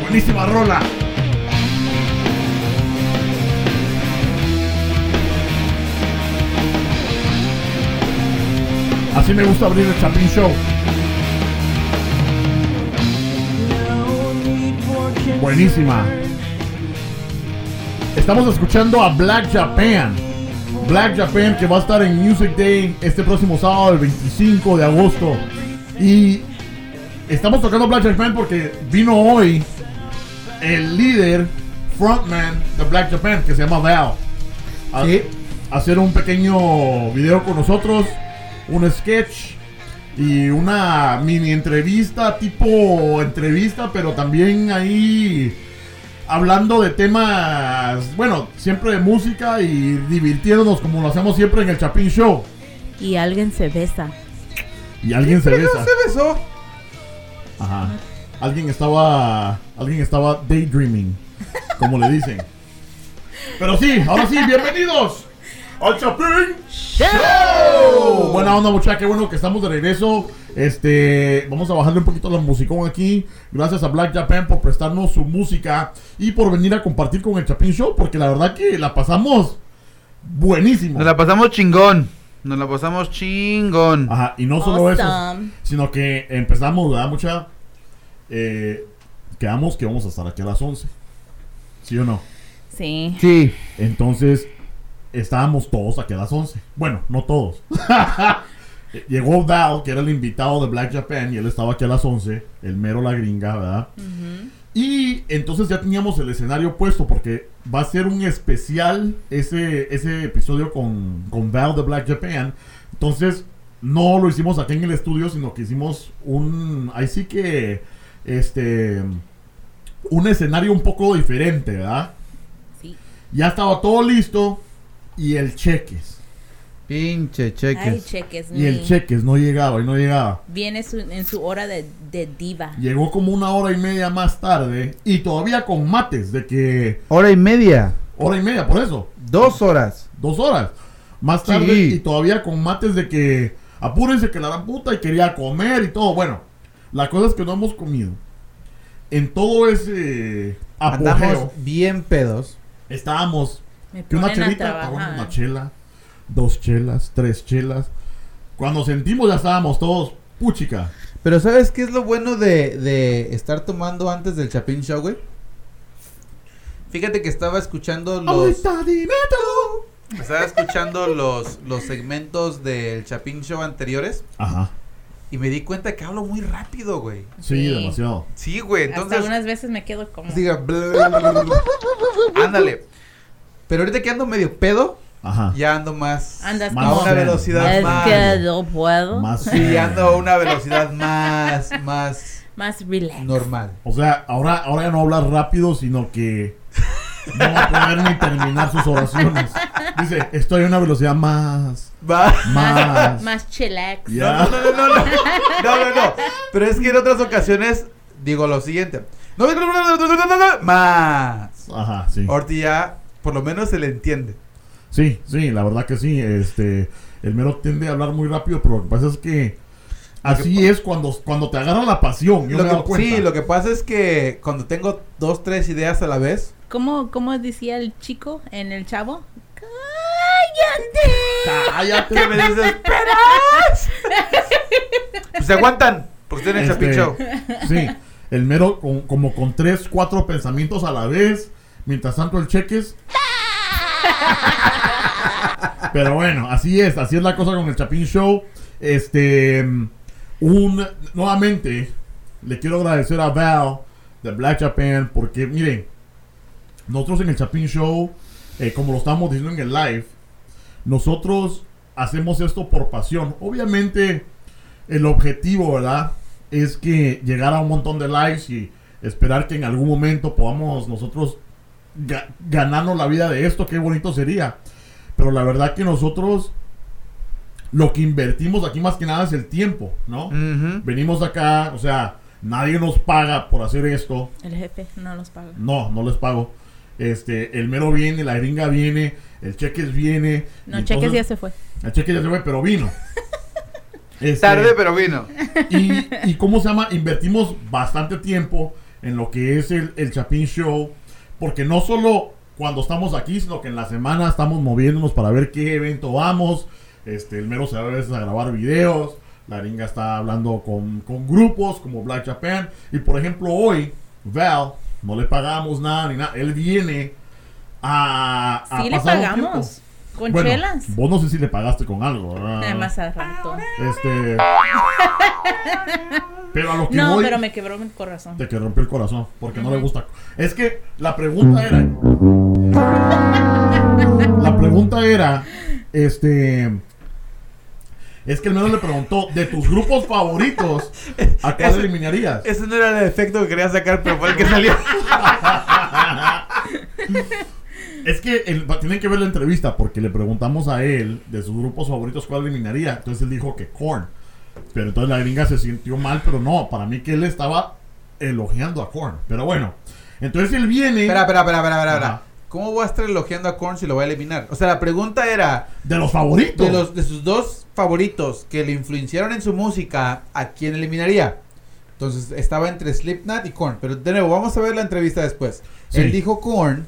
Buenísima rola. Así me gusta abrir el Chapin Show. Buenísima. Estamos escuchando a Black Japan. Black Japan que va a estar en Music Day este próximo sábado, el 25 de agosto. Y estamos tocando Black Japan porque vino hoy el líder, frontman de Black Japan, que se llama Val. A, Sí. a hacer un pequeño video con nosotros, un sketch y una mini entrevista, tipo entrevista, pero también ahí hablando de temas, bueno, siempre de música y divirtiéndonos como lo hacemos siempre en el Chapin Show. Y alguien se besa. Y alguien se besa. se besó. Ajá. Alguien estaba. Alguien estaba daydreaming. Como le dicen. Pero sí, ahora sí, bienvenidos al Chapin Show. Buena onda, muchachos. Qué bueno que estamos de regreso. Este. Vamos a bajarle un poquito la musicón aquí. Gracias a Black Japan por prestarnos su música y por venir a compartir con el Chapin Show. Porque la verdad que la pasamos buenísimo. Nos la pasamos chingón. Nos la pasamos chingón. Ajá, y no solo eso, sino que empezamos, ¿verdad? Mucha. Eh, quedamos que vamos a estar aquí a las 11. ¿Sí o no? Sí. Sí. Entonces, estábamos todos aquí a las 11. Bueno, no todos. Llegó Val, que era el invitado de Black Japan, y él estaba aquí a las 11, el mero la gringa, ¿verdad? Y entonces ya teníamos el escenario puesto, porque va a ser un especial ese, ese episodio con, con Val de Black Japan. Entonces, no lo hicimos aquí en el estudio, sino que hicimos un. Ahí sí que. Este. Un escenario un poco diferente, ¿verdad? Sí. Ya estaba todo listo. Y el cheques. Pinche Ay, cheques. cheques. Y el cheques no llegaba y no llegaba. Viene su- en su hora de, de diva. Llegó como una hora y media más tarde. Y todavía con mates de que. Hora y media. Hora y media, por eso. Dos horas. Dos horas. Más tarde Sí. y todavía con mates de que. Apúrense que la gran puta y quería comer y todo. Bueno, la cosa es que no hemos comido. En todo ese apogeo Andamos bien pedos. estábamos Me que una chelita, una chela, dos chelas, tres chelas. Cuando sentimos ya estábamos todos puchica. Pero ¿sabes qué es lo bueno de, de estar tomando antes del Chapin Show, güey? Fíjate que estaba escuchando los... Dime tú. Estaba escuchando los, los segmentos del Chapin Show anteriores Ajá. y me di cuenta que hablo muy rápido, güey. Sí, Sí. demasiado. Sí, güey, Hasta entonces... algunas veces me quedo como. Bla. Ándale. Pero ahorita que ando medio pedo, Ajá. ya ando más... Andas Más a una velocidad Es más... que no puedo. Más Sí, ando a una velocidad más, más Más relax. normal. O sea, ahora, ahora ya no hablar rápido, sino que no va a poder ni terminar sus oraciones. Dice, estoy a una velocidad más, Va. más. Más chillax. Ya. No, no, no, no, no, no, no, no. Pero es que en otras ocasiones digo lo siguiente. No, no, no, no, no, no, no, no, más. Ajá, sí. Ahorita ya, por lo menos se le entiende. Sí, sí, la verdad que sí. Este, el mero tiende a hablar muy rápido, pero lo que pasa es que así es cuando, cuando te agarra la pasión. Yo Lo me que, cuenta. sí, lo que pasa es que cuando tengo dos, tres ideas a la vez, ¿Cómo, ¿Cómo decía el chico en el chavo? ¡Cállate! Cállate. ¿qué me desesperas? pues se aguantan, porque estoy en el Chapin Este. Sí, el mero con- como con tres, cuatro pensamientos a la vez. Mientras tanto el cheques. Pero bueno, así es, así es la cosa con el Chapin Show. Este, un, nuevamente, le quiero agradecer a Val de Black Japan porque, miren, nosotros en el Chapin Show, eh, como lo estamos diciendo en el live, nosotros hacemos esto por pasión. Obviamente, el objetivo, ¿verdad? Es que llegar a un montón de likes y esperar que en algún momento podamos nosotros ga- ganarnos la vida de esto. Qué bonito sería. Pero la verdad que nosotros lo que invertimos aquí más que nada es el tiempo, ¿no? Ujú. Venimos acá, o sea, nadie nos paga por hacer esto. El jefe no los paga. No, no les pago. Este, el mero viene, la gringa viene, el cheques viene. No, y cheques entonces- ya se fue. El cheque ya se fue, pero vino. Este, Tarde, pero vino. y, y cómo se llama, invertimos bastante tiempo en lo que es el, el Chapin Show, porque no solo cuando estamos aquí, sino que en la semana estamos moviéndonos para ver qué evento vamos. Este, el mero se va a veces a grabar videos, la gringa está hablando con, con grupos como Black Japan, y por ejemplo hoy, Val, no le pagamos nada ni nada, él viene a, a Sí le pasar pagamos. Con Bueno, chelas. Vos no sé si le pagaste con algo, ¿verdad? Nada más al rato. Este. pero a lo que No, voy. pero me quebró mi corazón. De que rompió el corazón. Porque no le gusta. Es que la pregunta era. La pregunta era. Este. Es que el menos le preguntó: de tus grupos favoritos, ¿a cuál Ese- eliminarías? Ese no era el efecto que quería sacar, pero fue el que salió. Es que el- tienen que ver la entrevista porque le preguntamos a él de sus grupos favoritos cuál eliminaría. Entonces él dijo que Korn. Pero entonces la gringa se sintió mal, pero no, para mí que él estaba elogiando a Korn. Pero bueno, entonces él viene Espera, espera, espera, espera, espera, espera. ¿Cómo voy a estar elogiando a Korn si lo voy a eliminar? O sea, la pregunta era de los favoritos. de los de sus dos favoritos que le influenciaron en su música, ¿a quién eliminaría? Entonces estaba entre Slipknot y Korn, pero de nuevo vamos a ver la entrevista después. Sí. Él dijo Korn,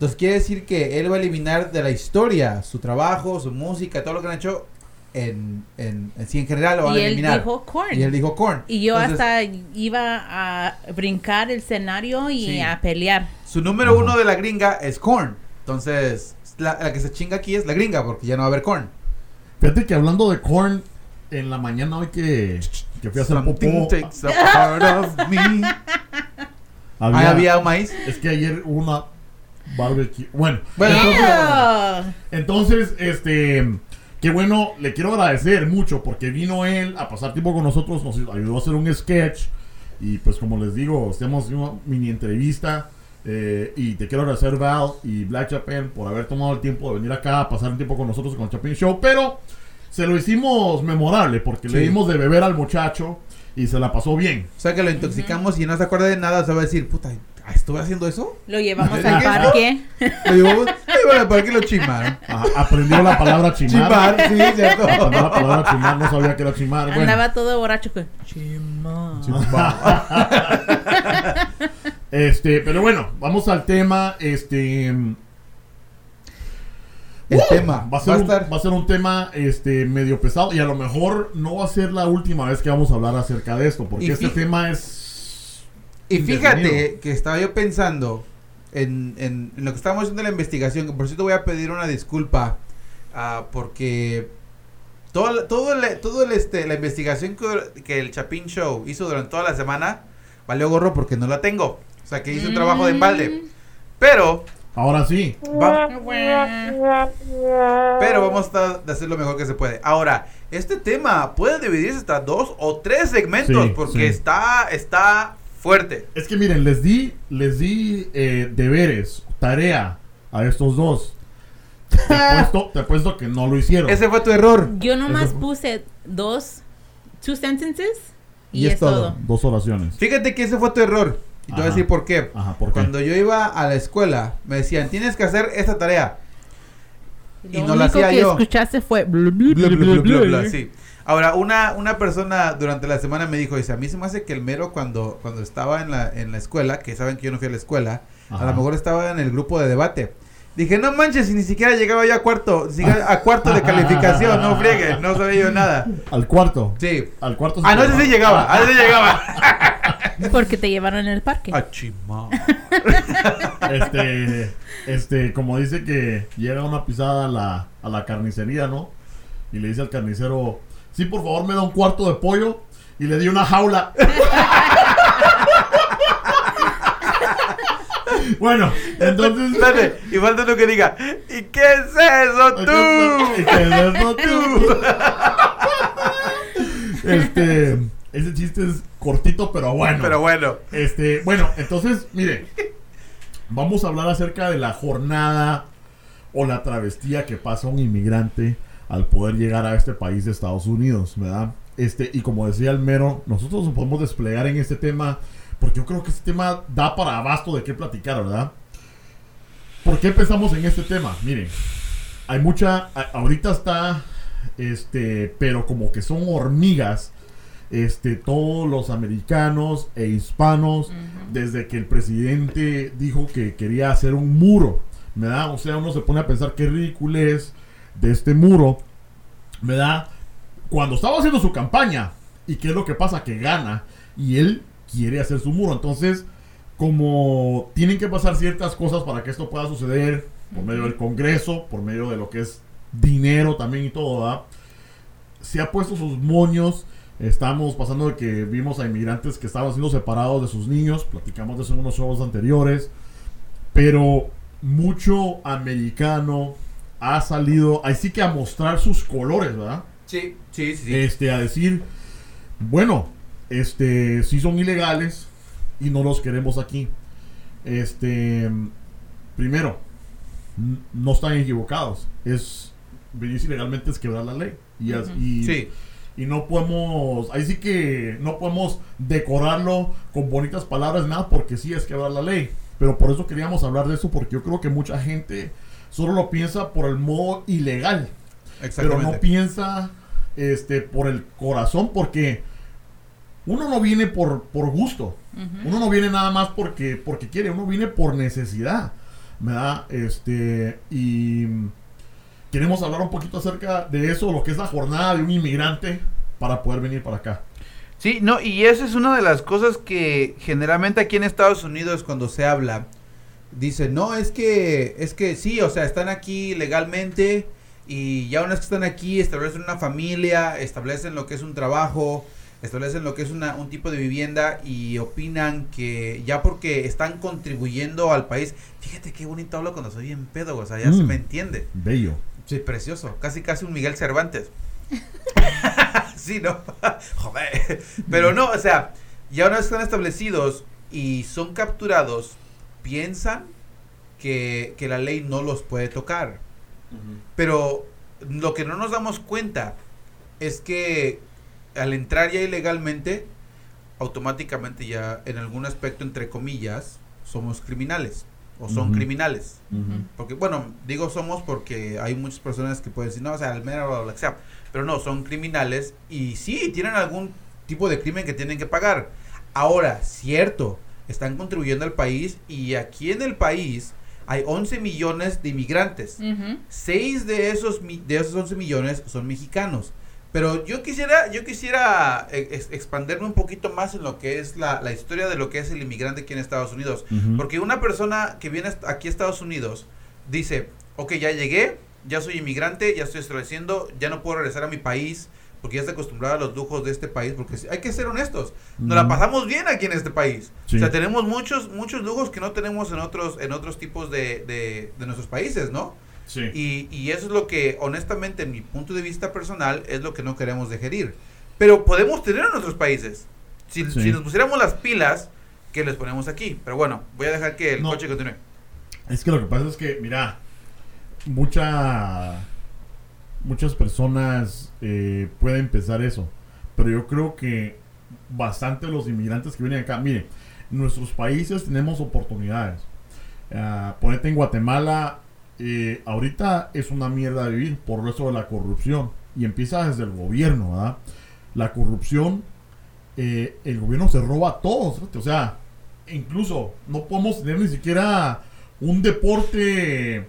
entonces quiere decir que él va a eliminar de la historia su trabajo, su música, todo lo que han hecho en en, en sí en general lo van Y a él eliminar. dijo corn. y él dijo Korn. Y yo Entonces, hasta iba a brincar el escenario y Sí. a pelear. Su número uno de la gringa es Korn. Entonces, la, la que se chinga aquí es la gringa, porque ya no va a haber Korn. Fíjate que hablando de Korn, en la mañana hoy que, que fui a hacer Something popó, takes a part of me. había, Ahí había maíz. es que ayer hubo una barbecue. Bueno, Bueno. Entonces, este, qué bueno, le quiero agradecer mucho porque vino él a pasar tiempo con nosotros, nos ayudó a hacer un sketch y pues como les digo, hacemos una mini entrevista eh, y te quiero agradecer Val y Black Japan por haber tomado el tiempo de venir acá a pasar un tiempo con nosotros con el Chapin Show, pero se lo hicimos memorable porque le dimos de beber al muchacho y se la pasó bien. O sea que lo intoxicamos y no se acuerda de nada, se va a decir, puta, ¿estuve haciendo eso? Lo llevamos al parque. Lo llevamos, ay, bueno, ¿para qué lo chimaron? Ajá, aprendió la palabra chimar. Chimar, sí, cierto. Aprendió la palabra chimar, no sabía que era chimar. Bueno. Andaba todo borracho con Chima. Este, pero bueno, vamos al tema. Este. El ¡Uh! tema Va a, ser va a un, estar- va a ser un tema este, medio pesado y a lo mejor no va a ser la última vez que vamos a hablar acerca de esto, porque Y este tema es. Y fíjate que estaba yo pensando en, en- en lo que estábamos haciendo la investigación, que por cierto voy a pedir una disculpa, ah, porque todo, el- todo, el- todo el, este, la investigación que, que el Chapin Show hizo durante toda la semana valió gorro porque no la tengo. O sea que hice un trabajo de embalde. Pero, Ahora sí. va- Mm. pero vamos a tratar de hacer lo mejor que se puede. Ahora, este tema puede dividirse hasta dos o tres segmentos Sí, porque sí. está, está fuerte. Es que miren, les di, les di eh, deberes, tarea a estos dos. Te apuesto, te apuesto que no lo hicieron. Ese fue tu error. Yo nomás puse dos, two sentences y, Y es todo. Dos oraciones. Fíjate que ese fue tu error. Y te voy a decir por qué. Ajá, ¿por qué? Cuando yo iba a la escuela, me decían, tienes que hacer esta tarea. Y no la hacía que yo. escuchaste fue blu, blu, blu. sí. Ahora, una, una persona durante la semana me dijo, dice, a mí se me hace que el mero cuando, cuando estaba en la, en la escuela, que saben que yo no fui a la escuela, a lo mejor estaba en el grupo de debate. Dije, no manches, y ni siquiera llegaba yo a cuarto, a cuarto de calificación, no friegue, no sabía yo nada. Al cuarto. Sí. Al cuarto. Ah, no, ese sí llegaba, ah, ese sí llegaba. Porque te llevaron en el parque. Ah, chima. este, este, como dice que llega una pisada a la, a la carnicería, ¿no? Y le dice al carnicero, sí, por favor, me da un cuarto de pollo. Y le di una jaula. bueno, entonces... Espérate, y falta uno que diga, ¿y qué es eso ¿Y tú? qué es eso tú? Este, ese chiste es cortito, pero bueno. Pero bueno. Este, bueno, entonces, mire, vamos a hablar acerca de la jornada o la travestía que pasa un inmigrante al poder llegar a este país de Estados Unidos, ¿verdad? Este, y como decía el mero, nosotros nos podemos desplegar en este tema, porque yo creo que este tema da para abasto de qué platicar, ¿verdad? ¿Por qué empezamos en este tema? Miren, hay mucha, ahorita está, este, pero como que son hormigas, este, todos los americanos e hispanos, desde que el presidente dijo que quería hacer un muro, ¿verdad? O sea, uno se pone a pensar qué ridículo es de este muro, ¿verdad? Cuando estaba haciendo su campaña, y qué es lo que pasa, que gana, y él quiere hacer su muro, entonces, como tienen que pasar ciertas cosas para que esto pueda suceder, por medio del Congreso, por medio de lo que es dinero también y todo, ¿verdad? Se ha puesto sus moños. Estamos pasando de que vimos a inmigrantes que estaban siendo separados de sus niños. Platicamos de eso en unos shows anteriores. Pero mucho americano ha salido, así que a mostrar sus colores, ¿verdad? Sí, sí, sí. Este, a decir, bueno, este, sí son ilegales y no los queremos aquí. Este, primero, no están equivocados. Es venir ilegalmente es quebrar la ley. Y, as- y, sí. y no podemos, ahí sí que no podemos decorarlo con bonitas palabras, nada, porque sí es quebrar la ley. Pero por eso queríamos hablar de eso, porque yo creo que mucha gente solo lo piensa por el modo ilegal. Pero no piensa este por el corazón porque uno no viene por, por gusto. Uno no viene nada más porque porque quiere uno viene por necesidad ¿verdad? este y queremos hablar un poquito acerca de eso lo que es la jornada de un inmigrante para poder venir para acá. Sí, no, y esa es una de las cosas que generalmente aquí en Estados Unidos cuando se habla, dice, no, es que, es que sí, o sea, están aquí legalmente y ya una vez que están aquí establecen una familia, establecen lo que es un trabajo, establecen lo que es una, un tipo de vivienda y opinan que ya porque están contribuyendo al país, fíjate qué bonito hablo cuando soy en pedo, o sea, ya se Mm. me entiende. bello Sí, precioso. Casi, casi un Miguel Cervantes. sí, ¿no? Joder. Pero no, o sea, ya una vez están establecidos y son capturados, piensan que, que la ley no los puede tocar. Pero lo que no nos damos cuenta es que al entrar ya ilegalmente, automáticamente ya en algún aspecto, entre comillas, somos criminales. O son criminales. Porque, bueno, digo somos porque hay muchas personas que pueden decir, no, o sea, al menos o lo que sea. Pero no, son criminales y sí, tienen algún tipo de crimen que tienen que pagar. Ahora, cierto, están contribuyendo al país y aquí en el país hay 11 millones de inmigrantes. 6 de esos, mi- de esos 11 millones son mexicanos. Pero yo quisiera, yo quisiera eh, ex- expanderme un poquito más en lo que es la, la historia de lo que es el inmigrante aquí en Estados Unidos. Porque una persona que viene aquí a Estados Unidos dice, ok, ya llegué, ya soy inmigrante, ya estoy estableciendo, ya no puedo regresar a mi país porque ya estoy acostumbrado a los lujos de este país, porque hay que ser honestos, nos la pasamos bien aquí en este país. Sí. O sea, tenemos muchos, muchos lujos que no tenemos en otros, en otros tipos de, de, de nuestros países, ¿no? sí Y, y eso es lo que, honestamente, en mi punto de vista personal, es lo que no queremos digerir. Pero podemos tener en nuestros países. Si, Sí. si nos pusiéramos las pilas, que les ponemos aquí. Pero bueno, voy a dejar que el No. coche continúe. Es que lo que pasa es que, mira, mucha, muchas personas eh, pueden pensar eso, pero yo creo que bastante los inmigrantes que vienen acá, mire, nuestros países tenemos oportunidades. Ah, ponete en Guatemala, eh, ahorita es una mierda vivir por eso de la corrupción y empieza desde el gobierno, ¿verdad? La corrupción, eh, el gobierno se roba a todos, o sea, incluso no podemos tener ni siquiera un deporte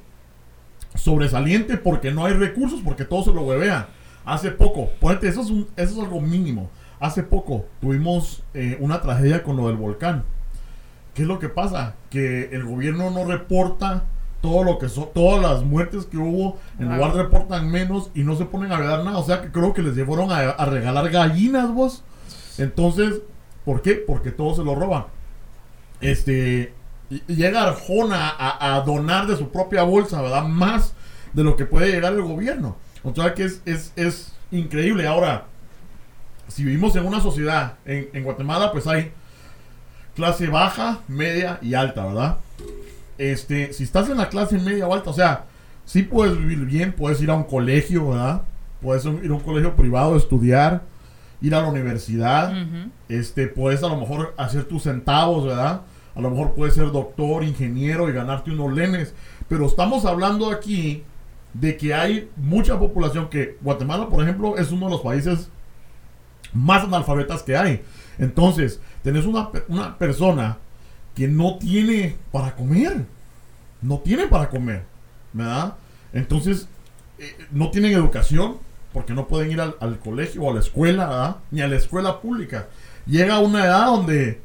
sobresaliente porque no hay recursos, porque todo se lo huevea. Hace poco, ponete, eso es, un- eso es algo mínimo. Hace poco tuvimos eh, una tragedia con lo del volcán. ¿Qué es lo que pasa? Que el gobierno no reporta todo lo que son, todas las muertes que hubo, en Wow. lugar reportan menos y no se ponen a ver nada. O sea que creo que les llevaron a, a regalar gallinas, vos. Entonces, ¿por qué? Porque todo se lo roban. Este, y- y llega Arjona a, a donar de su propia bolsa, ¿verdad? Más de lo que puede llegar el gobierno. O sea que es, es, es increíble. Ahora, si vivimos en una sociedad, en, en Guatemala, pues hay clase baja, media y alta, ¿verdad? Este, si estás en la clase media o alta, o sea, sí puedes vivir bien, puedes ir a un colegio, ¿verdad? puedes ir a un colegio privado, estudiar, ir a la universidad, este, puedes a lo mejor hacer tus centavos, ¿verdad? A lo mejor puedes ser doctor, ingeniero y ganarte unos lenes. Pero estamos hablando aquí de que hay mucha población que Guatemala, por ejemplo, es uno de los países más analfabetas que hay. Entonces, tenés una, una persona que no tiene para comer. No tiene para comer, ¿verdad? Entonces, eh, no tienen educación porque no pueden ir al, al colegio o a la escuela, ¿verdad? Ni a la escuela pública. Llega una edad donde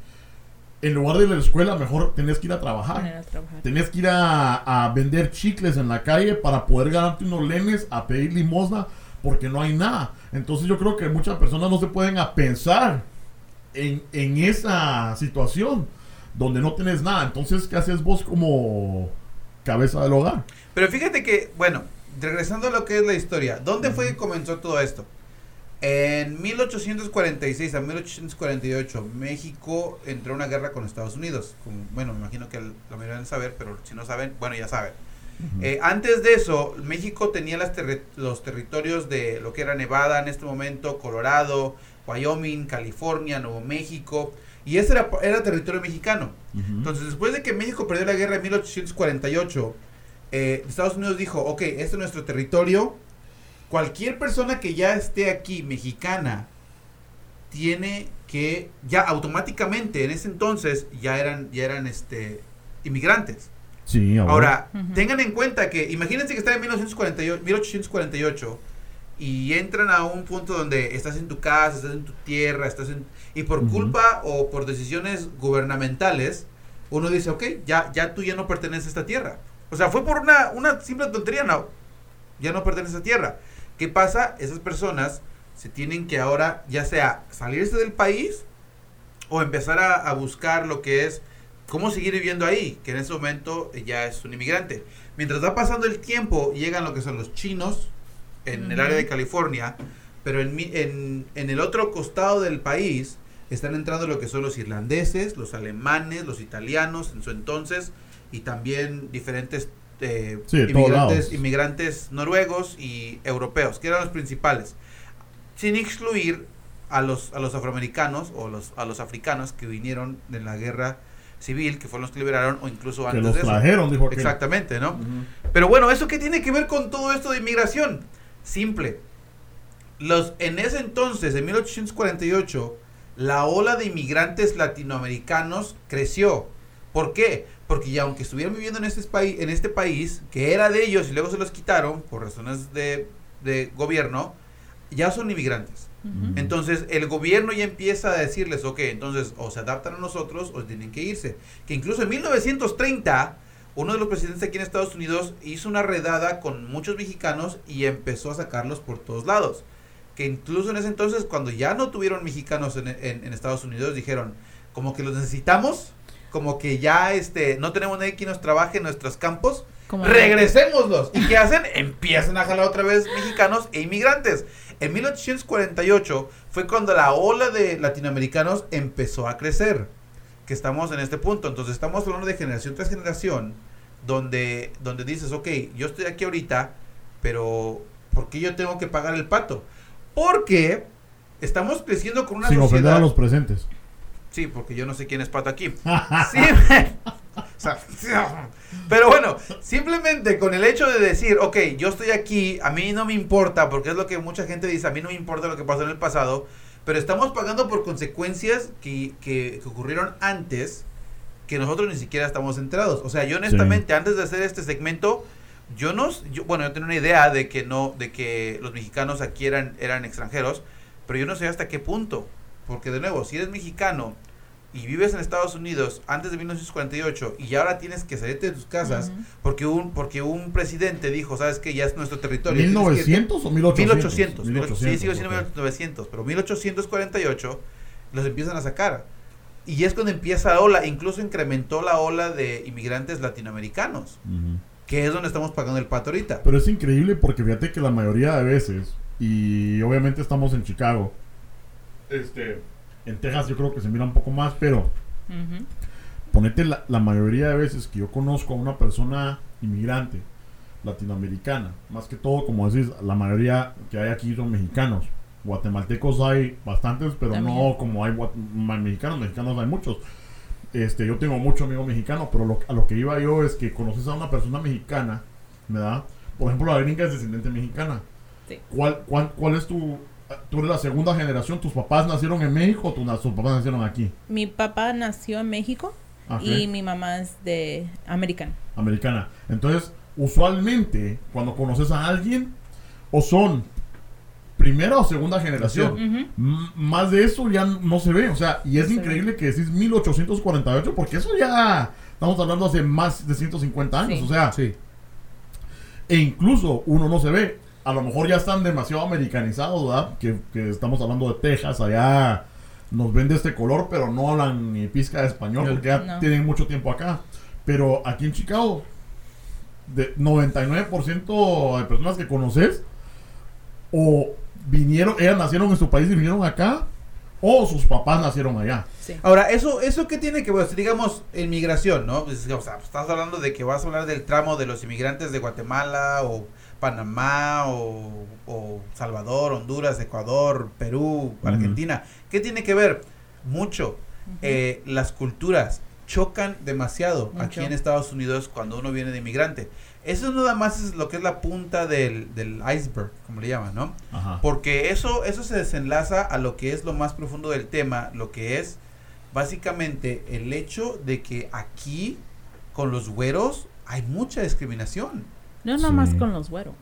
en lugar de ir a la escuela, mejor tenés que ir a trabajar. A trabajar. Tenés que ir a, a vender chicles en la calle para poder ganarte unos lenes, a pedir limosna, porque no hay nada. Entonces yo creo que muchas personas no se pueden a pensar en, en esa situación donde no tienes nada. Entonces, ¿qué haces vos como cabeza del hogar? Pero fíjate que, bueno, regresando a lo que es la historia, ¿dónde fue que comenzó todo esto? En 1846 a 1848, México entró en una guerra con Estados Unidos. Como- bueno, me imagino que la mayoría deben saber, pero si no saben, bueno, ya saben. Eh, antes de eso, México tenía las terri- los territorios de lo que era Nevada en este momento, Colorado, Wyoming, California, Nuevo México, y ese era, era territorio mexicano. Ujú. Entonces, después de que México perdió la guerra en 1848, eh, Estados Unidos dijo, ok, este es nuestro territorio, cualquier persona que ya esté aquí, mexicana, tiene que, ya automáticamente, en ese entonces, ya eran, ya eran este, inmigrantes. sí, ahora. Tengan en cuenta que, imagínense que están en 1948, 1848 y entran a un punto donde estás en tu casa, estás en tu tierra, estás en... Y por culpa o por decisiones gubernamentales, uno dice, ok, ya, ya tú ya no perteneces a esta tierra. O sea, fue por una, una simple tontería, no. Ya no perteneces a esta tierra. ¿Qué pasa? Esas personas se tienen que ahora, ya sea salirse del país o empezar a, a buscar lo que es cómo seguir viviendo ahí, que en ese momento ya es un inmigrante. Mientras va pasando el tiempo, llegan lo que son los chinos en el Ujú. área de California, pero en, en, en el otro costado del país están entrando lo que son los irlandeses, los alemanes, los italianos en su entonces, y también diferentes eh, Sí, todos inmigrantes, noruegos y europeos, que eran los principales, sin excluir a los, a los afroamericanos o los, a los africanos que vinieron de la guerra civil, que fueron los que liberaron, o incluso que antes los de eso. trajeron, dijo aquel. Exactamente, ¿no? Pero bueno, ¿eso qué tiene que ver con todo esto de inmigración? Simple. Los, en ese entonces, en 1848, la ola de inmigrantes latinoamericanos creció. ¿Por qué? Porque ya aunque estuvieran viviendo en este, país, en este país, que era de ellos y luego se los quitaron por razones de, de gobierno, ya son inmigrantes. Entonces el gobierno ya empieza a decirles, ok, entonces o se adaptan a nosotros o tienen que irse. Que incluso en 1930, uno de los presidentes aquí en Estados Unidos hizo una redada con muchos mexicanos y empezó a sacarlos por todos lados. Que incluso en ese entonces, cuando ya no tuvieron mexicanos en, en- en Estados Unidos, dijeron, como que los necesitamos, como que ya este, no tenemos nadie que nos trabaje en nuestros campos, Como- regresémoslos. ¿Y qué hacen? Empiezan a jalar otra vez mexicanos e inmigrantes. En 1848 fue cuando la ola de latinoamericanos empezó a crecer. Que estamos en este punto. Entonces estamos hablando de generación tras generación. Donde, donde dices, ok, yo estoy aquí ahorita, pero ¿por qué yo tengo que pagar el pato? Porque estamos creciendo con una Sin ofender sociedad. a los presentes. Sí, porque yo no sé quién es pato aquí. Sí, o sea, pero bueno, simplemente con el hecho de decir, ok, yo estoy aquí, a mí no me importa, porque es lo que mucha gente dice, a mí no me importa lo que pasó en el pasado, pero estamos pagando por consecuencias que, que- que ocurrieron antes que nosotros ni siquiera estamos enterados. O sea, yo honestamente, antes de hacer este segmento, yo no, yo, bueno, yo tenía una idea de que no, de que los mexicanos aquí eran, eran extranjeros, pero yo no sé hasta qué punto. Porque de nuevo, si eres mexicano y vives en Estados Unidos antes de 1948 y ahora tienes que salirte de tus casas porque un porque un presidente dijo, ¿sabes que Ya es nuestro territorio. tienes que irte". ¿1900 o 1800? 1800. sí, sigo siendo ok. 1900, pero 1848 los empiezan a sacar. Y es cuando empieza la ola, incluso incrementó la ola de inmigrantes latinoamericanos, que es donde estamos pagando el pato ahorita. Pero es increíble porque fíjate que la mayoría de veces, y obviamente estamos en Chicago, este, en Texas yo creo que se mira un poco más, pero ponete la, la mayoría de veces que yo conozco a una persona inmigrante, latinoamericana. Más que todo, como decís, la mayoría que hay aquí son mexicanos. Guatemaltecos hay bastantes, pero También. no como hay mexicanos. Mexicanos hay muchos. Este, yo tengo muchos amigos mexicanos, pero lo- a lo que iba yo es que conoces a una persona mexicana, ¿verdad? Por ejemplo, la gringa es descendiente mexicana. Sí. ¿Cuál, cuál, cuál es tu... Tú eres la segunda generación, tus papás nacieron en México o tus papás nacieron aquí? Mi papá nació en México Ah, y mi mamá es de americana. americana. Entonces, usualmente, cuando conoces a alguien, o son primera o segunda generación. Más de eso ya no se ve. O sea, y es increíble que decís 1848, porque eso ya estamos hablando hace más de 150 años. Sí. O sea, Sí. e incluso uno no se ve. A lo mejor ya están demasiado americanizados, ¿verdad? Que, que estamos hablando de Texas, allá nos ven de este color, pero no hablan ni pizca de español, porque ya No. tienen mucho tiempo acá. Pero aquí en Chicago, de 99% de personas que conoces, o vinieron, ellas nacieron en su país y vinieron acá, o sus papás nacieron allá. Sí. Ahora, ¿eso, ¿eso qué tiene que ver? Digamos, inmigración, ¿no? Pues, o sea, estás hablando de que vas a hablar del tramo de los inmigrantes de Guatemala o Panamá o, o Salvador, Honduras, Ecuador, Perú. Argentina. ¿Qué tiene que ver? Mucho. Eh, las culturas chocan demasiado aquí en Estados Unidos cuando uno viene de inmigrante. Eso nada más es lo que es la punta del, del iceberg, como le llaman, ¿no? Ajá. Porque eso, eso se desenlaza a lo que es lo más profundo del tema, lo que es básicamente el hecho de que aquí con los güeros hay mucha discriminación. No nomás Sí. con los güeros.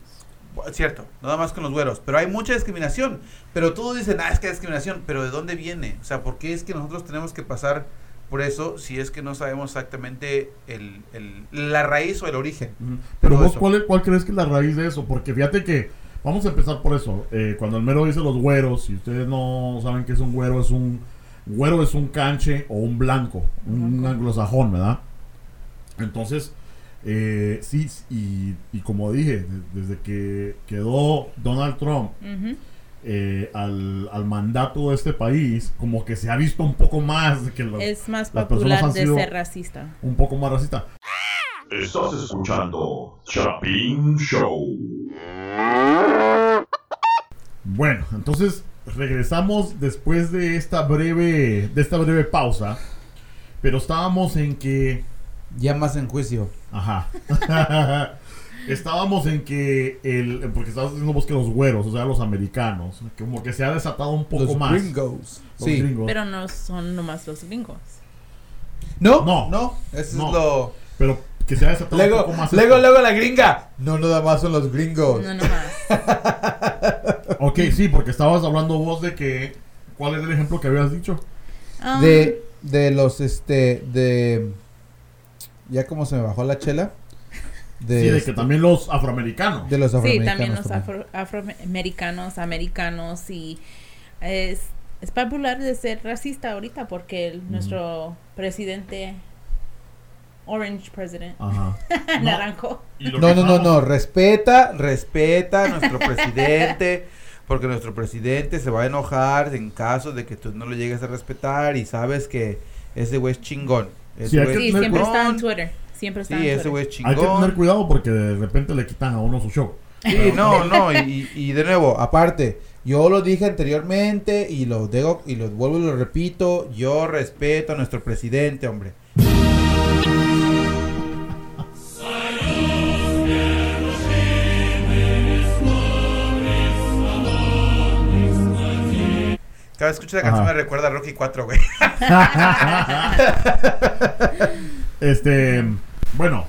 Cierto, nada más con los güeros, pero hay mucha discriminación. Pero todos dicen, ah, es que hay discriminación, pero ¿de dónde viene? O sea, ¿por qué es que nosotros tenemos que pasar por eso si es que no sabemos exactamente el, el- la raíz o el origen? Pero vos. ¿cuál, es- ¿cuál crees que es la raíz de eso? Porque fíjate que, vamos a empezar por eso. Eh, cuando el mero dice los güeros, si ustedes no saben qué es un güero, es un güero es un canche o un blanco, un Blanco. anglosajón, ¿verdad? Entonces, eh, sí, y, y como dije, de- desde que quedó Donald Trump eh, al, al mandato de este país, como que se ha visto un poco más de que los- Es más las personas popular han de sido- ser racista. un poco más racista. Estás escuchando Chapin Show. Bueno, entonces regresamos después de esta breve, de esta breve pausa. Pero estábamos en que, Llamas en juicio. Ajá, estábamos en que el, porque estabas diciendo vos que los güeros, o sea, los americanos, como que se ha desatado un poco los más. gringos. Los Sí. gringos. Pero no son nomás los gringos. No, No. no. Eso No. es lo... Pero que se ha desatado un Luego, poco más. luego, luego la gringa. No, nada más son los gringos. No nomás. Ok, sí, porque estabas hablando vos de que, ¿cuál es el ejemplo que habías dicho? Um, De, de los, este, de... Ya como se me bajó la chela. De, sí, de este, que también los afroamericanos. de los Sí, afroamericanos. también los afro- afroamericanos, americanos y es, es popular de ser racista ahorita porque el- nuestro presidente, Orange President, Ajá. Naranjo, No, no, no, no. Respeta, respeta a nuestro presidente. Porque nuestro presidente se va a enojar en caso de que tú no lo llegues a respetar y sabes que ese güey es chingón. Sí, hay que sí, tener siempre está en chingón. Twitter, siempre está Sí, en ese güey es Hay que tener chingón. cuidado porque de repente le quitan a uno su show. Sí, no, no, y, y de nuevo, aparte, yo lo dije anteriormente y lo digo y lo vuelvo y lo repito, yo respeto a nuestro presidente, hombre. Cada vez que escucho la canción Ajá. me recuerda a Rocky 4, güey. Este, bueno.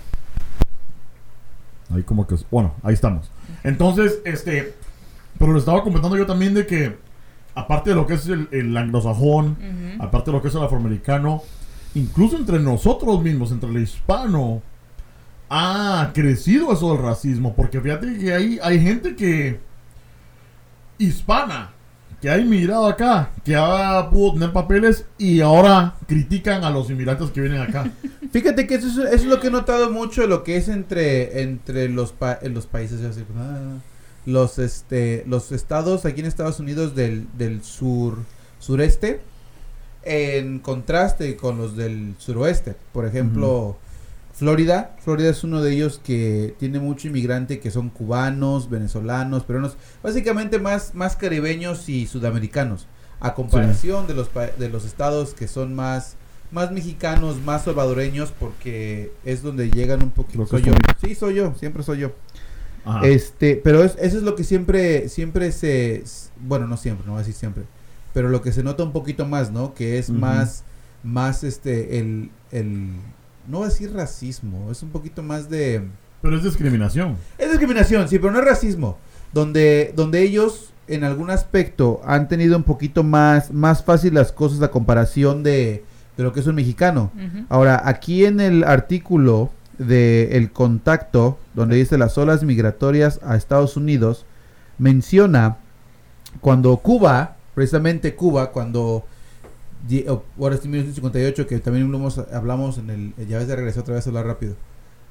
Ahí como que, bueno, ahí estamos. Entonces, este, pero lo estaba comentando yo también de que, aparte de lo que es el, el anglosajón, aparte de lo que es el afroamericano, incluso entre nosotros mismos, entre el hispano, ha crecido eso del racismo. Porque fíjate que hay, hay gente que, hispana, que ha inmigrado acá, que ha pudo tener papeles y ahora critican a los inmigrantes que vienen acá. Fíjate que eso es, eso es lo que he notado mucho, lo que es entre, entre los, pa- en los países, ah, los, este, los estados aquí en Estados Unidos del, del sur, sureste, en contraste con los del suroeste. Por ejemplo, Florida, Florida es uno de ellos que tiene mucho inmigrante que son cubanos, venezolanos, peruanos, básicamente más, más caribeños y sudamericanos, a comparación de, los, de los estados que son más, más mexicanos, más salvadoreños, porque es donde llegan un poquito. Soy yo, sí, soy yo, siempre soy yo. Ajá. Este, pero es- eso es lo que siempre, siempre se, bueno, no siempre, no voy a decir siempre, pero lo que se nota un poquito más, ¿no? Que es más, más, este, el, el, no voy a decir racismo, es un poquito más de, Pero es discriminación. es discriminación, sí, pero no es racismo, donde, donde ellos en algún aspecto han tenido un poquito más, más fácil las cosas a comparación de, de lo que es un mexicano. Ahora, aquí en el artículo de El Contacto, donde dice las olas migratorias a Estados Unidos, menciona cuando Cuba, precisamente Cuba, cuando ahora sí 1958, que también hablamos, en el, ya ves de regresar otra vez a hablar rápido.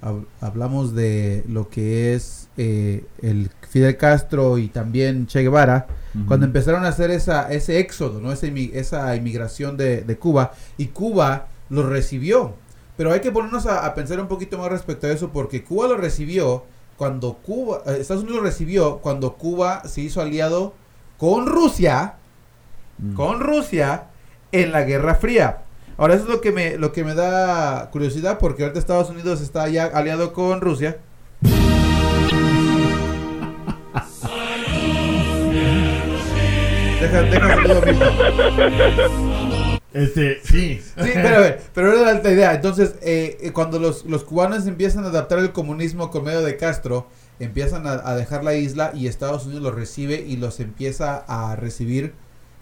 Hab- Hablamos de lo que es eh, el Fidel Castro y también Che Guevara, cuando empezaron a hacer esa, ese éxodo, ¿no? Esa, esa inmigración de, de Cuba, y Cuba lo recibió. Pero hay que ponernos a, a pensar un poquito más respecto a eso, porque Cuba lo recibió cuando Cuba, eh, Estados Unidos lo recibió cuando Cuba se hizo aliado con Rusia, Mm. con Rusia en la Guerra Fría. Ahora eso es lo que me, lo que me da curiosidad, porque ahorita Estados Unidos está ya aliado con Rusia. Deja, deja. Este, sí. Sí, pero a ver, pero era la alta idea. Entonces, eh, eh, cuando los, los cubanos empiezan a adaptar el comunismo con medio de Castro, empiezan a, a dejar la isla y Estados Unidos los recibe y los empieza a recibir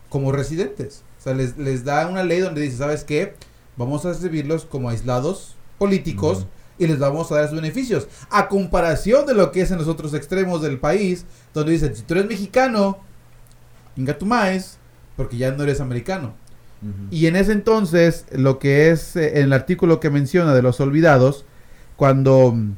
como residentes. O sea, les, les da una ley donde dice, ¿sabes qué? Vamos a recibirlos como aislados políticos y les vamos a dar sus beneficios. A comparación de lo que es en los otros extremos del país, donde dicen, si tú eres mexicano, venga tu maíz, porque ya no eres americano. Y en ese entonces, lo que es eh, en el artículo que menciona de los olvidados, cuando mm,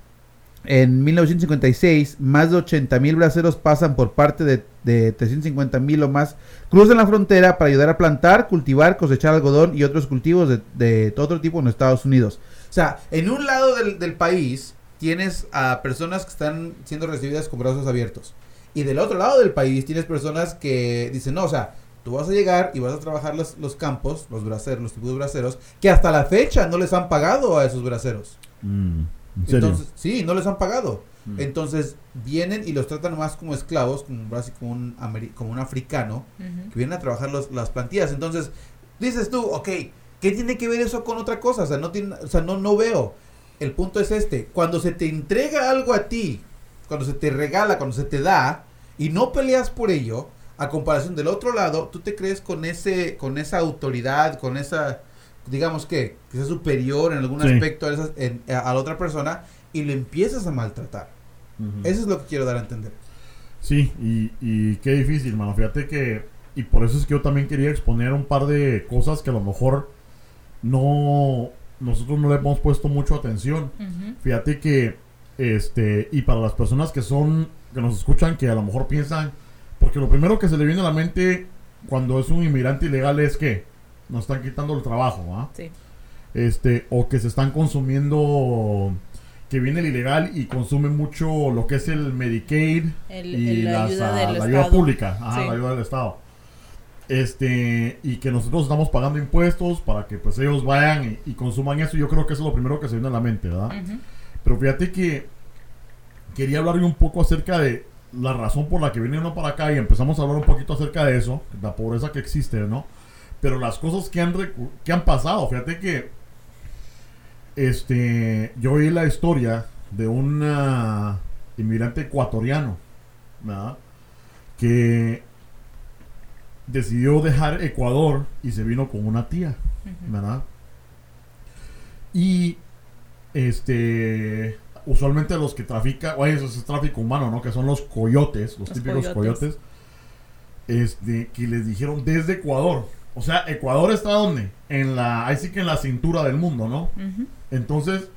en 1956 más de 80 mil braceros pasan por parte de, de 350 mil o más, cruzan la frontera para ayudar a plantar, cultivar, cosechar algodón y otros cultivos de, de todo otro tipo en los Estados Unidos. O sea, en un lado del, país tienes a personas que están siendo recibidas con brazos abiertos. Y del otro lado del país tienes personas que dicen, no, o sea, tú vas a llegar y vas a trabajar los, los campos, los braceros, los tipos de braceros, que hasta la fecha no les han pagado a esos braceros. Mm, ¿En serio? Entonces, sí, no les han pagado. Mm. Entonces vienen y los tratan más como esclavos, como, basi- como, un, ameri- como un africano, que vienen a trabajar los- las plantillas. Entonces, dices tú, ok, ¿qué tiene que ver eso con otra cosa? O sea, no, tiene, o sea, no, no veo. El punto es este, cuando se te entrega algo a ti, cuando se te regala, cuando se te da, y no peleas por ello, a comparación del otro lado, tú te crees con ese, con esa autoridad, con esa, digamos que, que sea superior en algún Sí. aspecto a, esa- en- a- a la otra persona, y lo empiezas a maltratar. Eso es lo que quiero dar a entender. Sí, y, y qué difícil, mano. Fíjate que. Y por eso es que yo también quería exponer un par de cosas que a lo mejor no. Nosotros no le hemos puesto mucho atención. Fíjate que. Este. Y para las personas que son. Que nos escuchan, que a lo mejor piensan. Porque lo primero que se le viene a la mente cuando es un inmigrante ilegal es que nos están quitando el trabajo, ¿ah? Sí. este o que se están consumiendo que viene el ilegal y consume mucho lo que es el Medicaid El- y el- la las, ayuda pública, ajá, Sí. la ayuda del Estado. Este, y que nosotros estamos pagando impuestos para que pues ellos vayan y, y consuman eso, yo creo que eso es lo primero que se viene a la mente, ¿verdad? Pero fíjate que quería hablar un poco acerca de la razón por la que viene uno para acá y empezamos a hablar un poquito acerca de eso, la pobreza que existe, ¿no? Pero las cosas que han, que han pasado, fíjate que este, yo oí la historia de un ah, inmigrante ecuatoriano, ¿verdad? Que decidió dejar Ecuador y se vino con una tía. ¿verdad? Y este usualmente los que trafican, oye, eso es tráfico humano, ¿no? Que son los coyotes, los, Los típicos coyotes. coyotes. Este, que les dijeron desde Ecuador. O sea, Ecuador está donde? En la, ahí sí que en la cintura del mundo, ¿no? Entonces,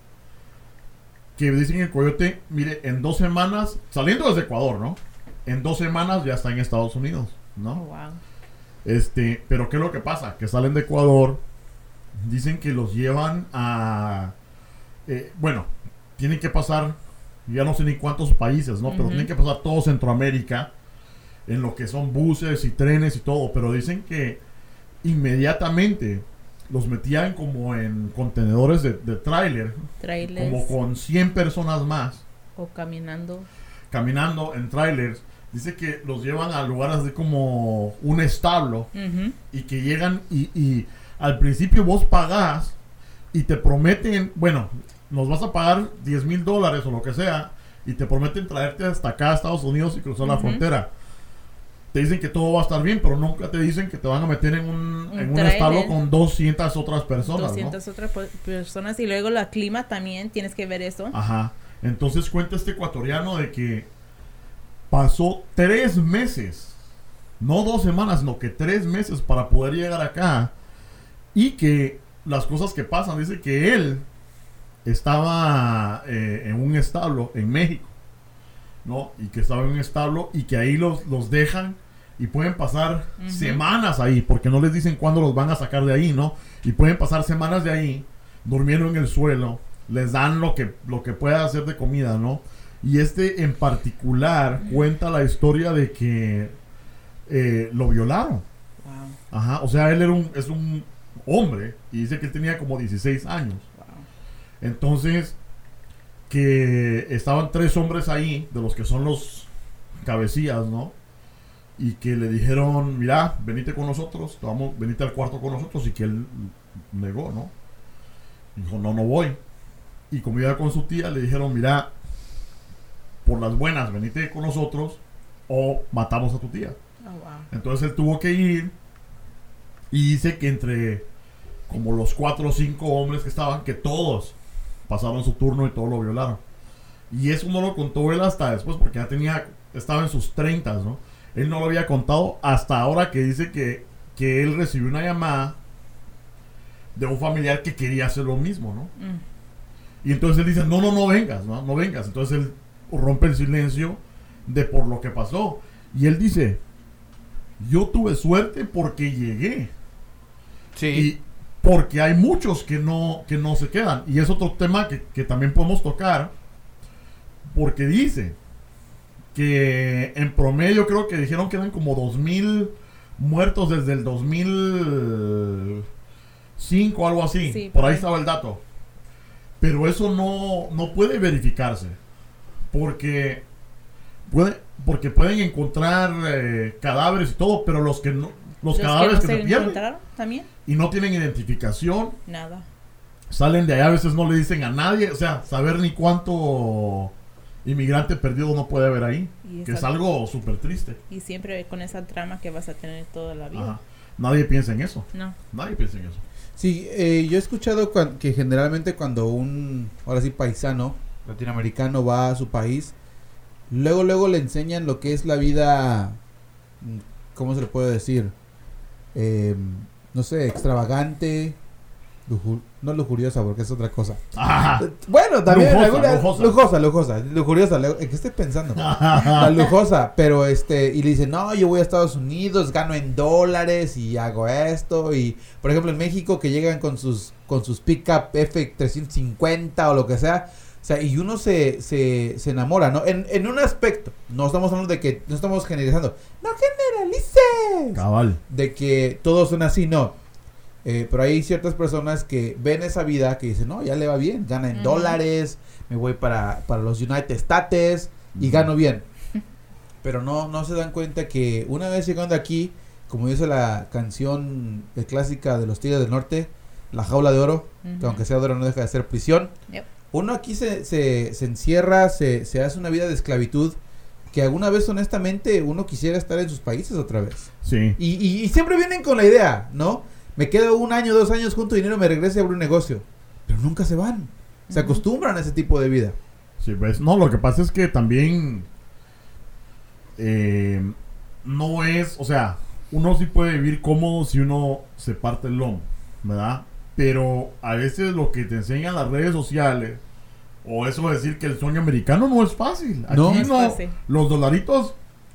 que dicen el coyote, mire, en dos semanas, saliendo desde Ecuador, ¿no? En dos semanas ya está en Estados Unidos, Oh, ¿no? wow. Este, pero ¿qué es lo que pasa? Que salen de Ecuador, dicen que los llevan a eh, bueno, tienen que pasar, ya no sé ni cuántos países, ¿no? Pero tienen que pasar todo Centroamérica en lo que son buses y trenes y todo, pero dicen que inmediatamente los metían como en contenedores de, de tráiler, como con 100 personas más o caminando. caminando en trailers. Dice que los llevan a lugares así como un establo Ujú. y que llegan y, y al principio vos pagás y te prometen, bueno, nos vas a pagar 10 mil dólares o lo que sea y te prometen traerte hasta acá a Estados Unidos y cruzar la frontera. Te dicen que todo va a estar bien, pero nunca te dicen que te van a meter en un, Un en un establo con 200 otras personas. ¿no? 200 otras personas y luego la clima también, tienes que ver eso. Ajá. Entonces cuenta este ecuatoriano de que pasó tres meses, no dos semanas, sino que tres meses para poder llegar acá. Y que las cosas que pasan, dice que él estaba eh, en un establo en México, ¿no? Y que estaba en un establo y que ahí los, los dejan y pueden pasar semanas ahí, porque no les dicen cuándo los van a sacar de ahí, ¿no? Y pueden pasar semanas de ahí durmiendo en el suelo, les dan lo que, lo que pueda hacer de comida, ¿no? Y este en particular cuenta la historia de que eh, lo violaron. Wow, Ajá, o sea, él era un, es un hombre y dice que él tenía como 16 años. wow. Entonces, que estaban tres hombres ahí, de los que son los cabecillas, ¿no? Y que le dijeron, mira, venite con nosotros, vamos, venite al cuarto con nosotros, y que él negó, ¿no? Dijo, no, no voy. Y como iba con su tía, le dijeron, mira, por las buenas, venite con nosotros, o matamos a tu tía. Oh, wow. Entonces él tuvo que ir y dice que entre como los cuatro o cinco hombres que estaban, que todos pasaron su turno y todos lo violaron. Y eso no lo contó él hasta después porque ya tenía, estaba en sus 30, ¿no? Él no lo había contado hasta ahora que dice que, que él recibió una llamada de un familiar que quería hacer lo mismo, ¿no? Mm. Y entonces él dice, no, no, no vengas, no, no vengas. Entonces él rompe el silencio de por lo que pasó. Y él dice, yo tuve suerte porque llegué. Sí. Porque hay muchos que no, que no se quedan. Y es otro tema que, que también podemos tocar. Porque dice que en promedio creo que dijeron que eran como 2.000 muertos desde el 2005 o algo así. Sí, por ahí. estaba el dato. Pero eso no, no puede verificarse. Porque, puede, porque pueden encontrar eh, cadáveres y todo, pero los que no, los, Los cadáveres que que, no se se pierden encontraron también, y no tienen identificación, nada. salen de allá, a veces no le dicen a nadie, o sea, saber ni cuánto inmigrante perdido no puede haber ahí, Y, que es algo súper triste. y siempre con esa trama que vas a tener toda la vida. Ajá. Nadie piensa en eso, No. nadie piensa en eso. Sí, eh, yo he escuchado cuan- que generalmente cuando un, ahora sí, paisano latinoamericano va a su país, luego, luego le enseñan lo que es la vida, mm, ¿cómo se le puede decir? Eh, no sé, extravagante, no lujuriosa porque es otra cosa. Ajá. Bueno, también Lujosa, alguna- lujosa. lujosa, lujosa, lujuriosa, lu- ¿qué estoy pensando? La lujosa, pero este, y le dicen, no, yo voy a Estados Unidos, gano en dólares y hago esto, y por ejemplo en México que llegan con sus, con sus pickup F350 o lo que sea, sea, y uno se, se, se enamora, ¿no? En, en un aspecto, no estamos hablando de que, no estamos generalizando, no generalices, Cabal. de que todos son así, no. Eh, pero hay ciertas personas que ven esa vida que dicen, no, ya le va bien, gana en dólares, me voy para, para los United States y gano bien. Pero no, no se dan cuenta que una vez llegando aquí, como dice la canción eh, clásica de los Tigres del Norte, La Jaula de Oro, que aunque sea de oro no deja de ser prisión, Yep. Uno aquí se, se, se encierra, se, se hace una vida de esclavitud que alguna vez honestamente uno quisiera estar en sus países otra vez. Sí. Y, y- y siempre vienen con la idea, ¿no? Me quedo un año, dos años junto dinero, me regreso y abro un negocio. Pero nunca se van. Se acostumbran a ese tipo de vida. Sí, pues, no, lo que pasa es que también eh, no es, o sea, uno sí puede vivir cómodo si uno se parte el lomo, ¿verdad? Pero a veces lo que te enseñan las redes sociales, o eso de decir que el sueño americano no es fácil. Aquí No. no, No es fácil. los dolaritos,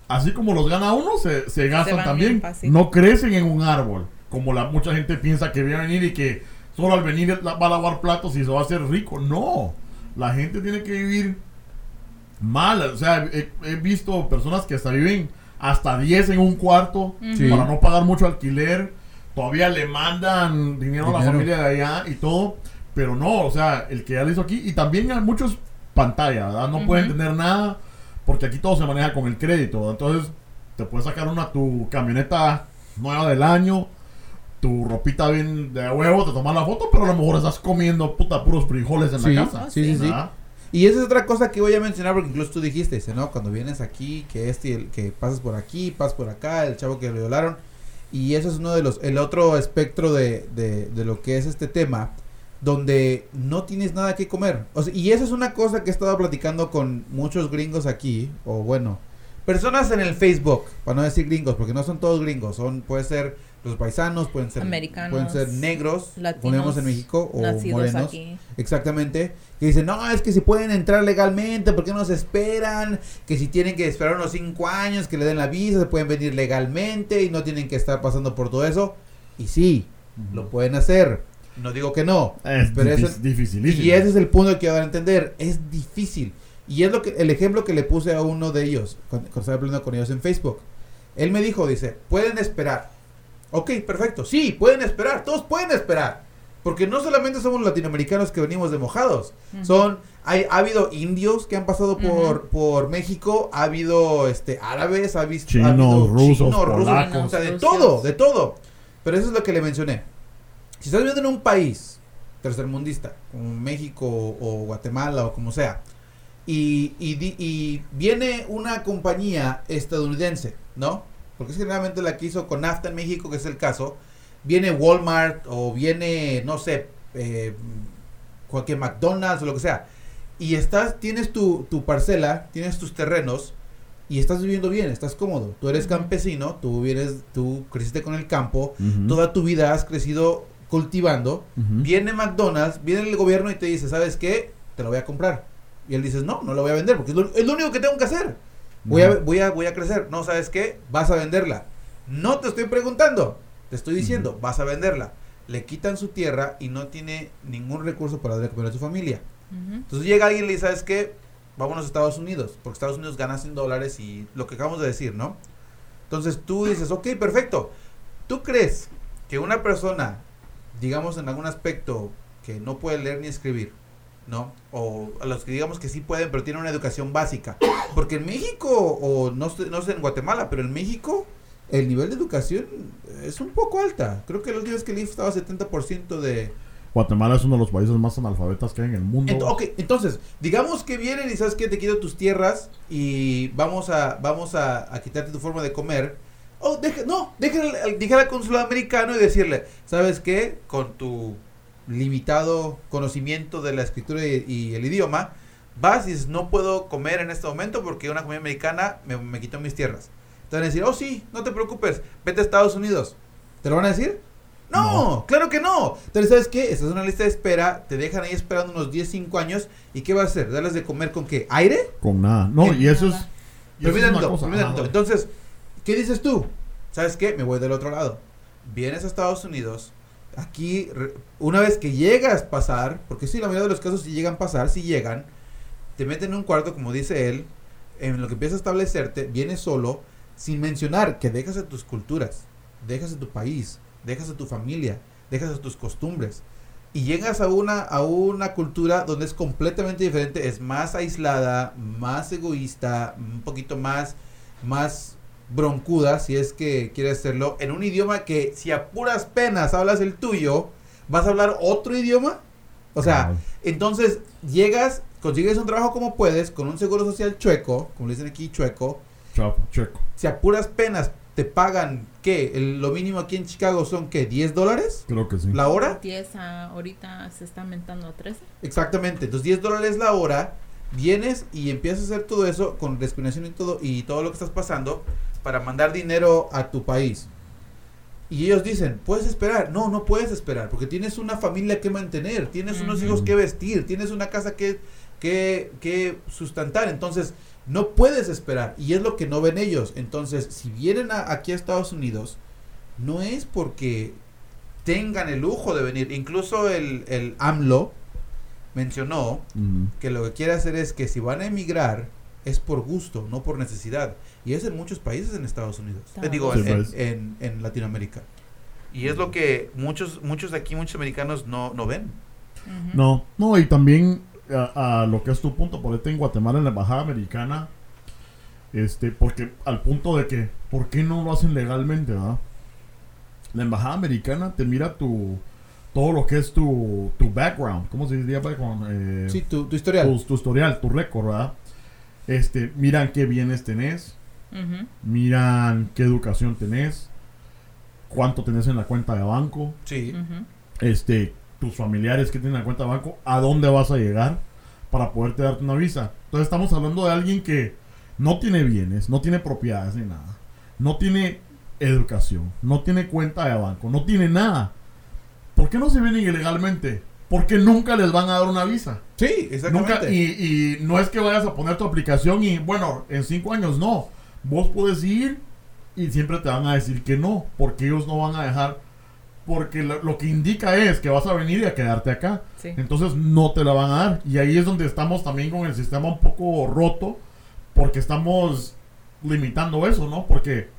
así como los gana uno, se, se gastan también. No crecen en un árbol, como la mucha gente piensa que viene a venir y que solo al venir la- va a lavar platos y se va a hacer rico. No, la gente tiene que vivir mal. O sea, he, he visto personas que hasta viven hasta 10 en un cuarto Sí. para no pagar mucho alquiler. Todavía le mandan dinero, a la Dinero. familia de allá y todo. Pero no, o sea, el que ya lo hizo aquí. Y también hay muchos pantalla, ¿verdad? No pueden Ujú. tener nada porque aquí todo se maneja con el crédito. ¿verdad? Entonces, te puedes sacar una tu camioneta nueva del año, tu ropita bien de huevo, te tomas la foto, pero a lo mejor estás comiendo puta puros frijoles en Sí, la casa. sí, sí, sí. Y esa es otra cosa que voy a mencionar porque incluso tú dijiste, dice, ¿no? Cuando vienes aquí, que este, y el, que pasas por aquí, pasas por acá, el chavo que lo violaron. Y eso es uno de los, el otro espectro de, de, de lo que es este tema, donde no tienes nada que comer. O y eso es una cosa que he estado platicando con muchos gringos aquí, o bueno, personas en el Facebook, para no decir gringos, porque no son todos gringos, son, puede ser los paisanos, pueden ser, Americanos, pueden ser negros, latinos, ponemos en México, o nacidos morenos. aquí. Exactamente. Que dicen, no, es que si pueden entrar legalmente, ¿por qué no se esperan? Que si tienen que esperar unos cinco años, que le den la visa, se pueden venir legalmente y no tienen que estar pasando por todo eso. Y sí, lo pueden hacer. No digo que no. Es pero eso- dificilísimo. y ese es el punto que van a entender. Es difícil. Y es lo que el ejemplo que le puse a uno de ellos, cuando, cuando estaba hablando con ellos en Facebook. Él me dijo, dice, pueden esperar. Ok, perfecto. Sí, pueden esperar. Todos pueden esperar. Porque no solamente somos latinoamericanos que venimos de mojados. Son, hay, ha habido indios que han pasado por, por México, ha habido este árabes, ha, visto, Chinos, ha habido rusos, chinos, polacos. o sea, de todo, de todo. Pero eso es lo que le mencioné. Si estás viviendo en un país tercermundista, como México o Guatemala o como sea, y, y viene una compañía estadounidense, ¿no? Porque es generalmente la que hizo con NAFTA en México, que es el caso. Viene Walmart o viene, no sé, eh, cualquier McDonald's o lo que sea. Y estás, tienes tu, tu parcela, tienes tus terrenos y estás viviendo bien, estás cómodo. Tú eres campesino, tú vienes, tú creciste con el campo, toda tu vida has crecido cultivando. Viene McDonald's, viene el gobierno y te dice, ¿sabes qué? Te lo voy a comprar. Y él dices, no, no lo voy a vender porque es lo, es lo único que tengo que hacer. Voy a, voy, a, voy a crecer. No, ¿sabes qué? Vas a venderla. No te estoy preguntando, te estoy diciendo, vas a venderla. Le quitan su tierra y no tiene ningún recurso para darle a comer a su familia. Entonces llega alguien y le dice, ¿sabes qué? Vámonos a Estados Unidos, porque Estados Unidos gana 100 dólares y lo que acabamos de decir, ¿no? Entonces tú dices, ok, perfecto. ¿Tú crees que una persona, digamos en algún aspecto, que no puede leer ni escribir, ¿no? O a los que digamos que sí pueden, pero tienen una educación básica. Porque en México, o no sé, no sé en Guatemala, pero en México el nivel de educación es un poco alta. Creo que última vez que leí estaba 70% de, Guatemala es uno de los países más analfabetas que hay en el mundo. Ent- ok, entonces, digamos que vienen y sabes que te quito tus tierras y vamos a vamos a, a quitarte tu forma de comer. Oh, deja, no, déjale al- déjale al consulado americano y decirle, ¿sabes qué? Con tu limitado conocimiento de la escritura y, y el idioma, vas y dices, no puedo comer en este momento porque una comunidad americana me, me quitó mis tierras. Te van a decir, oh sí, no te preocupes, vete a Estados Unidos. ¿Te lo van a decir? No, No. claro que no. Entonces, ¿sabes qué? Estás en una lista de espera, te dejan ahí esperando unos 10, 5 años. ¿Y qué vas a hacer? ¿Darles de comer con qué? ¿Aire? Con nada. No, y eso es. y eso es una cosa. Entonces, ¿qué dices tú? ¿Sabes qué? Me voy del otro lado. Vienes a Estados Unidos. Aquí, una vez que llegas a pasar, porque sí, la mayoría de los casos si llegan a pasar, si llegan, te meten en un cuarto, como dice él, en lo que empiezas a establecerte, vienes solo, sin mencionar que dejas a tus culturas, dejas a tu país, dejas a tu familia, dejas a tus costumbres. Y llegas a una, a una cultura donde es completamente diferente, es más aislada, más egoísta, un poquito más, más broncuda, si es que quieres hacerlo, en un idioma que si a puras penas hablas el tuyo, vas a hablar otro idioma. O sea, entonces llegas, consigues un trabajo como puedes, con un seguro social chueco, como le dicen aquí chueco, Chapo, checo. si a puras penas te pagan, ¿qué? El- lo mínimo aquí en Chicago son, ¿qué? ¿10 dólares Creo que sí. la hora? 10 a- ahorita se está aumentando a 13. Exactamente, entonces 10 dólares la hora, vienes y empiezas a hacer todo eso con discriminación y todo, y todo lo que estás pasando para mandar dinero a tu país. Y ellos dicen, puedes esperar. No, no puedes esperar, porque tienes una familia que mantener, tienes unos hijos que vestir, tienes una casa que, que, que sustentar. Entonces, no puedes esperar. Y es lo que no ven ellos. Entonces, si vienen a- aquí a Estados Unidos, no es porque tengan el lujo de venir. Incluso el, el AMLO mencionó que lo que quiere hacer es que si van a emigrar es por gusto, no por necesidad. Y es en muchos países en Estados Unidos. Claro. Eh, digo, Sí, en, en- en Latinoamérica. Y es lo que muchos muchos de aquí, muchos americanos no, no ven. No, no, y también a, a lo que es tu punto, por en Guatemala, en la embajada americana, este, porque al punto de que, ¿por qué no lo hacen legalmente, verdad? La embajada americana te mira tu, todo lo que es tu, tu background, ¿cómo se diría background? Eh, Sí, tu, tu historial. tu, tu historial, tu récord, ¿verdad? Este, miran qué bienes tenés, Miran qué educación tenés, cuánto tenés en la cuenta de banco, Sí. Este, tus familiares que tienen la cuenta de banco, a dónde vas a llegar para poderte darte una visa. Entonces estamos hablando de alguien que no tiene bienes, no tiene propiedades ni nada, no tiene educación, no tiene cuenta de banco, no tiene nada. ¿Por qué no se vienen ilegalmente? Porque nunca les van a dar una visa. Sí, exactamente. Nunca, y, y no es que vayas a poner tu aplicación y bueno, en cinco años no. Vos puedes ir y siempre te van a decir que no, porque ellos no van a dejar, porque lo, lo que indica es que vas a venir y a quedarte acá. Sí. Entonces no te la van a dar. Y ahí es donde estamos también con el sistema un poco roto, porque estamos limitando eso, ¿no? Porque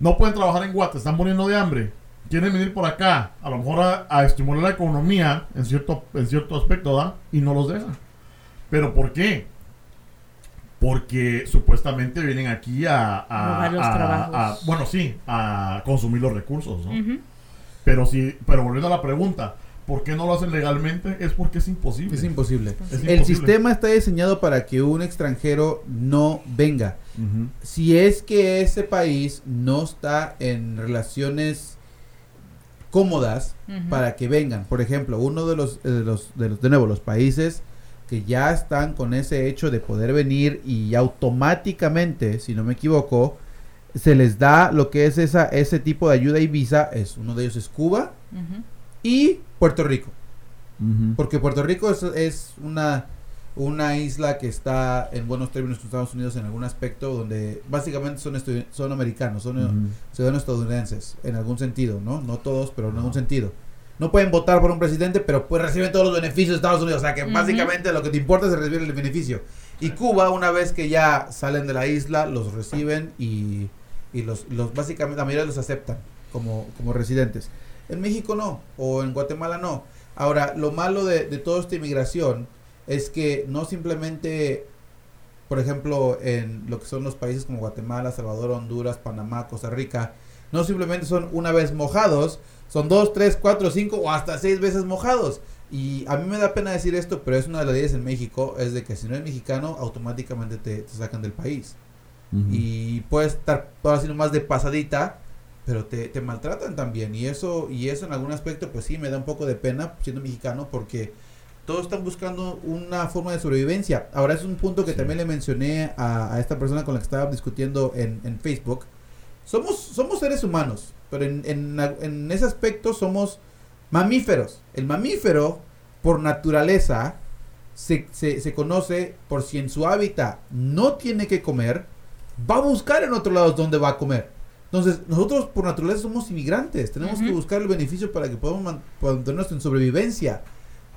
no pueden trabajar en Guate, están muriendo de hambre. Quieren venir por acá, a lo mejor a, a estimular la economía en cierto, en cierto aspecto, ¿da? Y no los dejan. ¿Pero por qué? Porque supuestamente vienen aquí a... a- los a- a- bueno, sí, a consumir los recursos, ¿no? Pero sí, pero volviendo a la pregunta, ¿por qué no lo hacen legalmente? Es porque es imposible. Es imposible. Es El imposible. sistema está diseñado para que un extranjero no venga. Si es que ese país no está en relaciones cómodas para que vengan. Por ejemplo, uno de los, eh, de los, de los, de nuevo, los países que ya están con ese hecho de poder venir y automáticamente, si no me equivoco, se les da lo que es esa, ese tipo de ayuda y visa, es uno de ellos es Cuba y Puerto Rico. Porque Puerto Rico es, es una, una isla que está en buenos términos con Estados Unidos en algún aspecto, donde básicamente son, son americanos, son ciudadanos estadounidenses, en algún sentido, ¿no? No todos, pero en algún sentido. No pueden votar por un presidente, pero pues reciben todos los beneficios de Estados Unidos. O sea que básicamente lo que te importa es recibir el beneficio. Y Cuba, una vez que ya salen de la isla, los reciben y, y los, los básicamente la mayoría los aceptan como, como residentes. En México no, o en Guatemala no. Ahora, lo malo de, de toda esta inmigración es que no simplemente, por ejemplo, en lo que son los países como Guatemala, Salvador, Honduras, Panamá, Costa Rica, no simplemente son una vez mojados, son dos, tres, cuatro, cinco o hasta seis veces mojados. Y a mí me da pena decir esto, pero es una de las leyes en México, es de que si no eres mexicano, automáticamente te, te sacan del país. Y puedes estar todo así nomás de pasadita, pero te, te maltratan también. Y eso, y eso en algún aspecto, pues sí, me da un poco de pena siendo mexicano, porque todos están buscando una forma de sobrevivencia. Ahora es un punto que Sí. también le mencioné a, a esta persona con la que estaba discutiendo en, en Facebook. Somos, somos seres humanos, pero en, en, en ese aspecto somos mamíferos. El mamífero, por naturaleza, se, se, se conoce por si en su hábitat no tiene que comer, va a buscar en otro lado donde va a comer. Entonces, nosotros por naturaleza somos inmigrantes, tenemos que buscar el beneficio para que podamos man- mantenernos en sobrevivencia.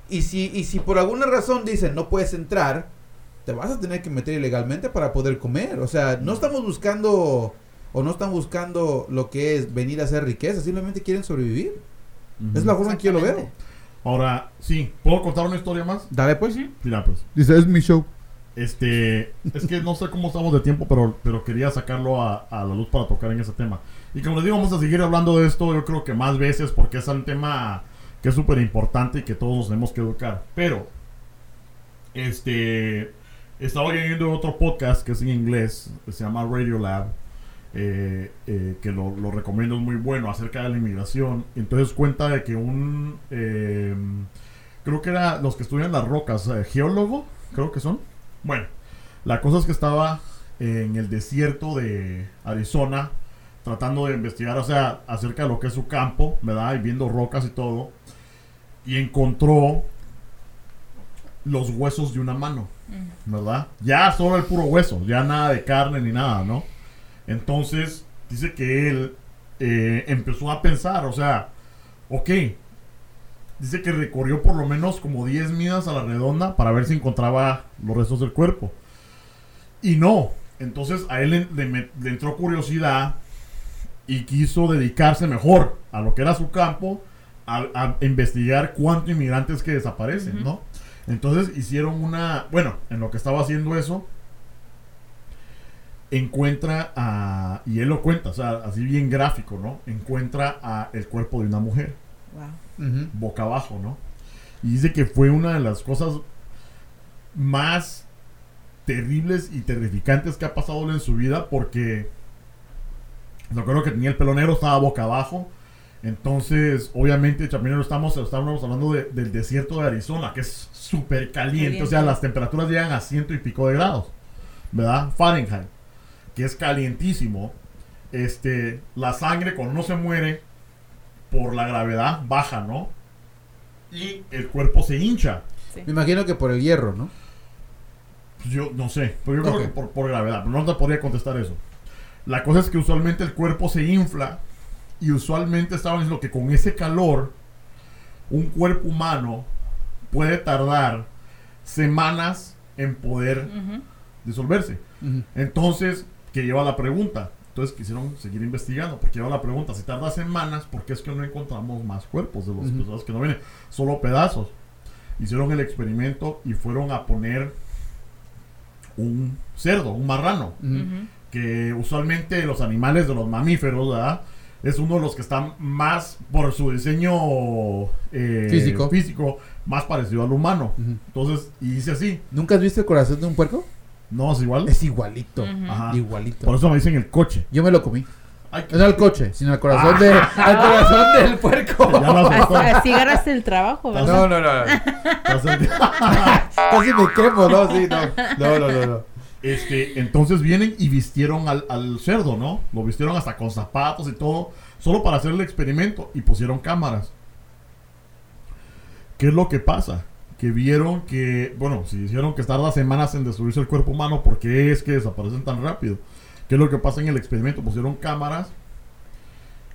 Y si, y si por alguna razón dicen no puedes entrar, te vas a tener que meter ilegalmente para poder comer. O sea, no estamos buscando o no están buscando lo que es venir a hacer riqueza, simplemente quieren sobrevivir. Es la forma en que yo lo veo. Ahora, sí, ¿puedo contar una historia más? Dale pues. Ujú. Mira, pues. Dice, es mi show. Este, es que no sé cómo estamos de tiempo, pero, pero quería sacarlo a, a la luz para tocar en ese tema. Y como les digo, vamos a seguir hablando de esto, yo creo que más veces, porque es un tema que es súper importante y que todos nos tenemos que educar. Pero, este, estaba oyendo otro podcast que es en inglés, que se llama Radio Lab, eh, eh, que lo, lo recomiendo, es muy bueno, acerca de la inmigración. Entonces cuenta de que un, eh, creo que era los que estudian las rocas, eh, geólogo, creo que son. Bueno, la cosa es que estaba en el desierto de Arizona tratando de investigar, o sea, acerca de lo que es su campo, ¿verdad? Y viendo rocas y todo. Y encontró los huesos de una mano, Mm. ¿verdad? Ya solo el puro hueso, ya nada de carne ni nada, ¿no? Entonces, dice que él eh, empezó a pensar, o sea, ok. Dice que recorrió por lo menos como 10 millas a la redonda para ver si encontraba los restos del cuerpo. Y no. Entonces a él le, le met- le entró curiosidad y quiso dedicarse mejor a lo que era su campo, a, a investigar cuántos inmigrantes que desaparecen, ¿no? Entonces hicieron una, bueno, en lo que estaba haciendo eso, encuentra a, y él lo cuenta, o sea, así bien gráfico, ¿no? Encuentra a el cuerpo de una mujer, Wow. Boca abajo, ¿no? Y dice que fue una de las cosas más terribles y terrificantes que ha pasado en su vida porque recuerdo que tenía el pelo negro, estaba boca abajo. Entonces, obviamente, también estamos, estamos hablando de- del desierto de Arizona, que es súper caliente. O sea, las temperaturas llegan a ciento y pico de grados, ¿verdad? Fahrenheit, que es calientísimo. Este, la sangre cuando uno se muere por la gravedad baja, ¿no? Y el cuerpo se hincha. Me imagino que por el hierro, ¿no? Pues Yo no sé, pero yo creo que por, por gravedad, pero no te podría contestar eso. La cosa es que usualmente el cuerpo se infla y usualmente estaban diciendo que con ese calor un cuerpo humano puede tardar semanas en poder disolverse. Entonces, que lleva la pregunta. Entonces quisieron seguir investigando, porque lleva la pregunta, si tarda semanas, ¿por qué es que no encontramos más cuerpos de las personas que no vienen? Solo pedazos. Hicieron el experimento y fueron a poner un cerdo, un marrano, que usualmente los animales de los mamíferos, ¿verdad? Es uno de los que están más, por su diseño eh, Físico. físico, más parecido al humano. Entonces, y dice así, ¿Nunca has visto el corazón de un puerco? No es igual. Es igualito. Ajá. Igualito. Por eso me dicen el coche. Yo me lo comí. Ay, No al coche, sino al corazón, de, al corazón del puerco. Así, agarraste el trabajo, ¿verdad? No, no, no. Entonces, Casi me quemo, no, sí, no. No, no, no. no. este, entonces vienen y vistieron al, al cerdo, ¿no? Lo vistieron hasta con zapatos y todo, solo para hacer el experimento y pusieron cámaras. ¿Qué es lo que pasa? Que vieron que, bueno, si hicieron que tarda semanas en destruirse el cuerpo humano, ¿por qué es que desaparecen tan rápido? ¿Qué es lo que pasa en el experimento? Pusieron cámaras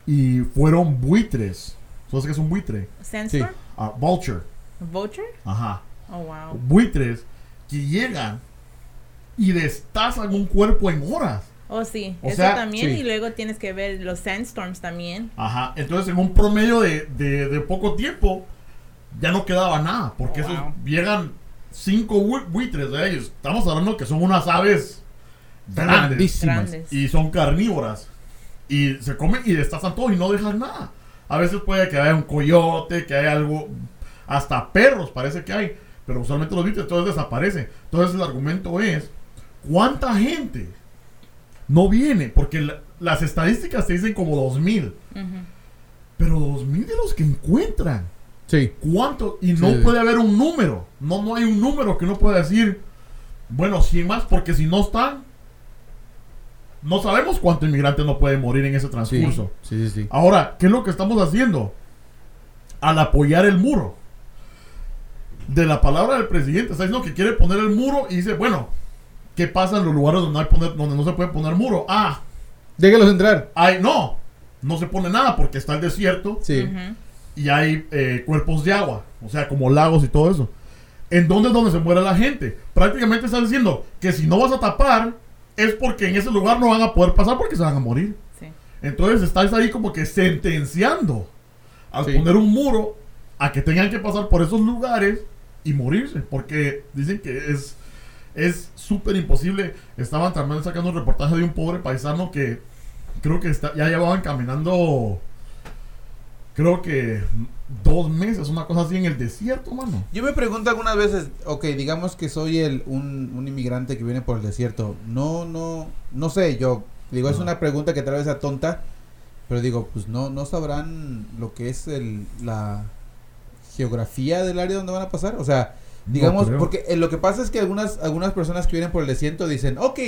y fueron buitres. ¿Sabes qué es un buitre? ¿Sandstorm? Ah, vulture. ¿Vulture? Ajá. Oh, wow. buitres que llegan y destazan un cuerpo en horas. Oh, sí. O Eso sea, también. sí. Y luego tienes que ver los sandstorms también. Ajá. Entonces, en un promedio de, de- de poco tiempo, ya no quedaba nada. Porque Oh, esos llegan cinco bui- buitres de ellos. Estamos hablando que son unas aves grandes. Y son carnívoras. Y se comen y destazan todo y no dejan nada. A veces puede que haya un coyote, que haya algo. Hasta perros parece que hay. Pero usualmente los buitres entonces desaparecen. Entonces el argumento es: ¿cuánta gente no viene? Porque la- las estadísticas te dicen como 2000. Ujú. Pero 2000 de los que encuentran. Sí. ¿Cuánto? Y no Sí. puede haber un número. No, no hay un número que uno pueda decir, bueno, 100 más, porque si no están, no sabemos cuánto inmigrante no puede morir en ese transcurso. Sí, sí, sí. Ahora, ¿qué es lo que estamos haciendo? Al apoyar el muro. De la palabra del presidente, está diciendo que quiere poner el muro y dice, bueno, ¿qué pasa en los lugares donde, hay poner, donde no se puede poner muro? Ah, Déjalos entrar. hay, no, no se pone nada porque está el desierto Sí. Y hay eh, cuerpos de agua, o sea, como lagos y todo eso. ¿En dónde es donde se muere la gente? Prácticamente está diciendo que si no vas a tapar, es porque en ese lugar no van a poder pasar porque se van a morir. Sí. Entonces estáis ahí como que sentenciando al Sí. poner un muro a que tengan que pasar por esos lugares y morirse, porque dicen que es es súper imposible. Estaban también sacando un reportaje de un pobre paisano que creo que está, ya llevaban caminando creo que dos meses, una cosa así en el desierto, mano. Yo me pregunto algunas veces, ok, digamos que soy el, un, un inmigrante que viene por el desierto. No, no, no sé, yo digo, es una pregunta que tal vez sea tonta, pero digo, pues no, no sabrán lo que es el, la geografía del área donde van a pasar. O sea, digamos, porque eh, lo que pasa es que algunas, algunas personas que vienen por el desierto dicen, ok,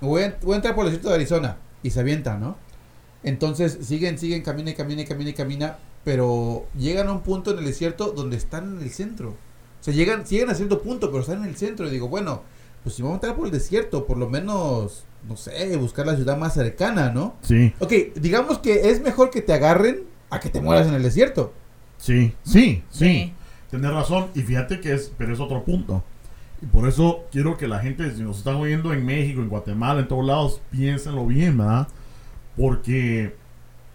voy a, voy a entrar por el desierto de Arizona, y se avientan, ¿no? Entonces siguen, siguen, camina y camina y camina y camina, pero llegan a un punto en el desierto donde están en el centro. O sea, llegan, llegan a cierto punto, pero están en el centro. Y digo, bueno, pues si vamos a entrar por el desierto, por lo menos, no sé, buscar la ciudad más cercana, ¿no? Sí. Ok, digamos que es mejor que te agarren a que te mueras en el desierto. Sí, sí, sí. Sí. Tienes razón. Y fíjate que es, pero es otro punto. Y por eso quiero que la gente, si nos están oyendo en México, en Guatemala, en todos lados, piénsenlo bien, ¿verdad? Porque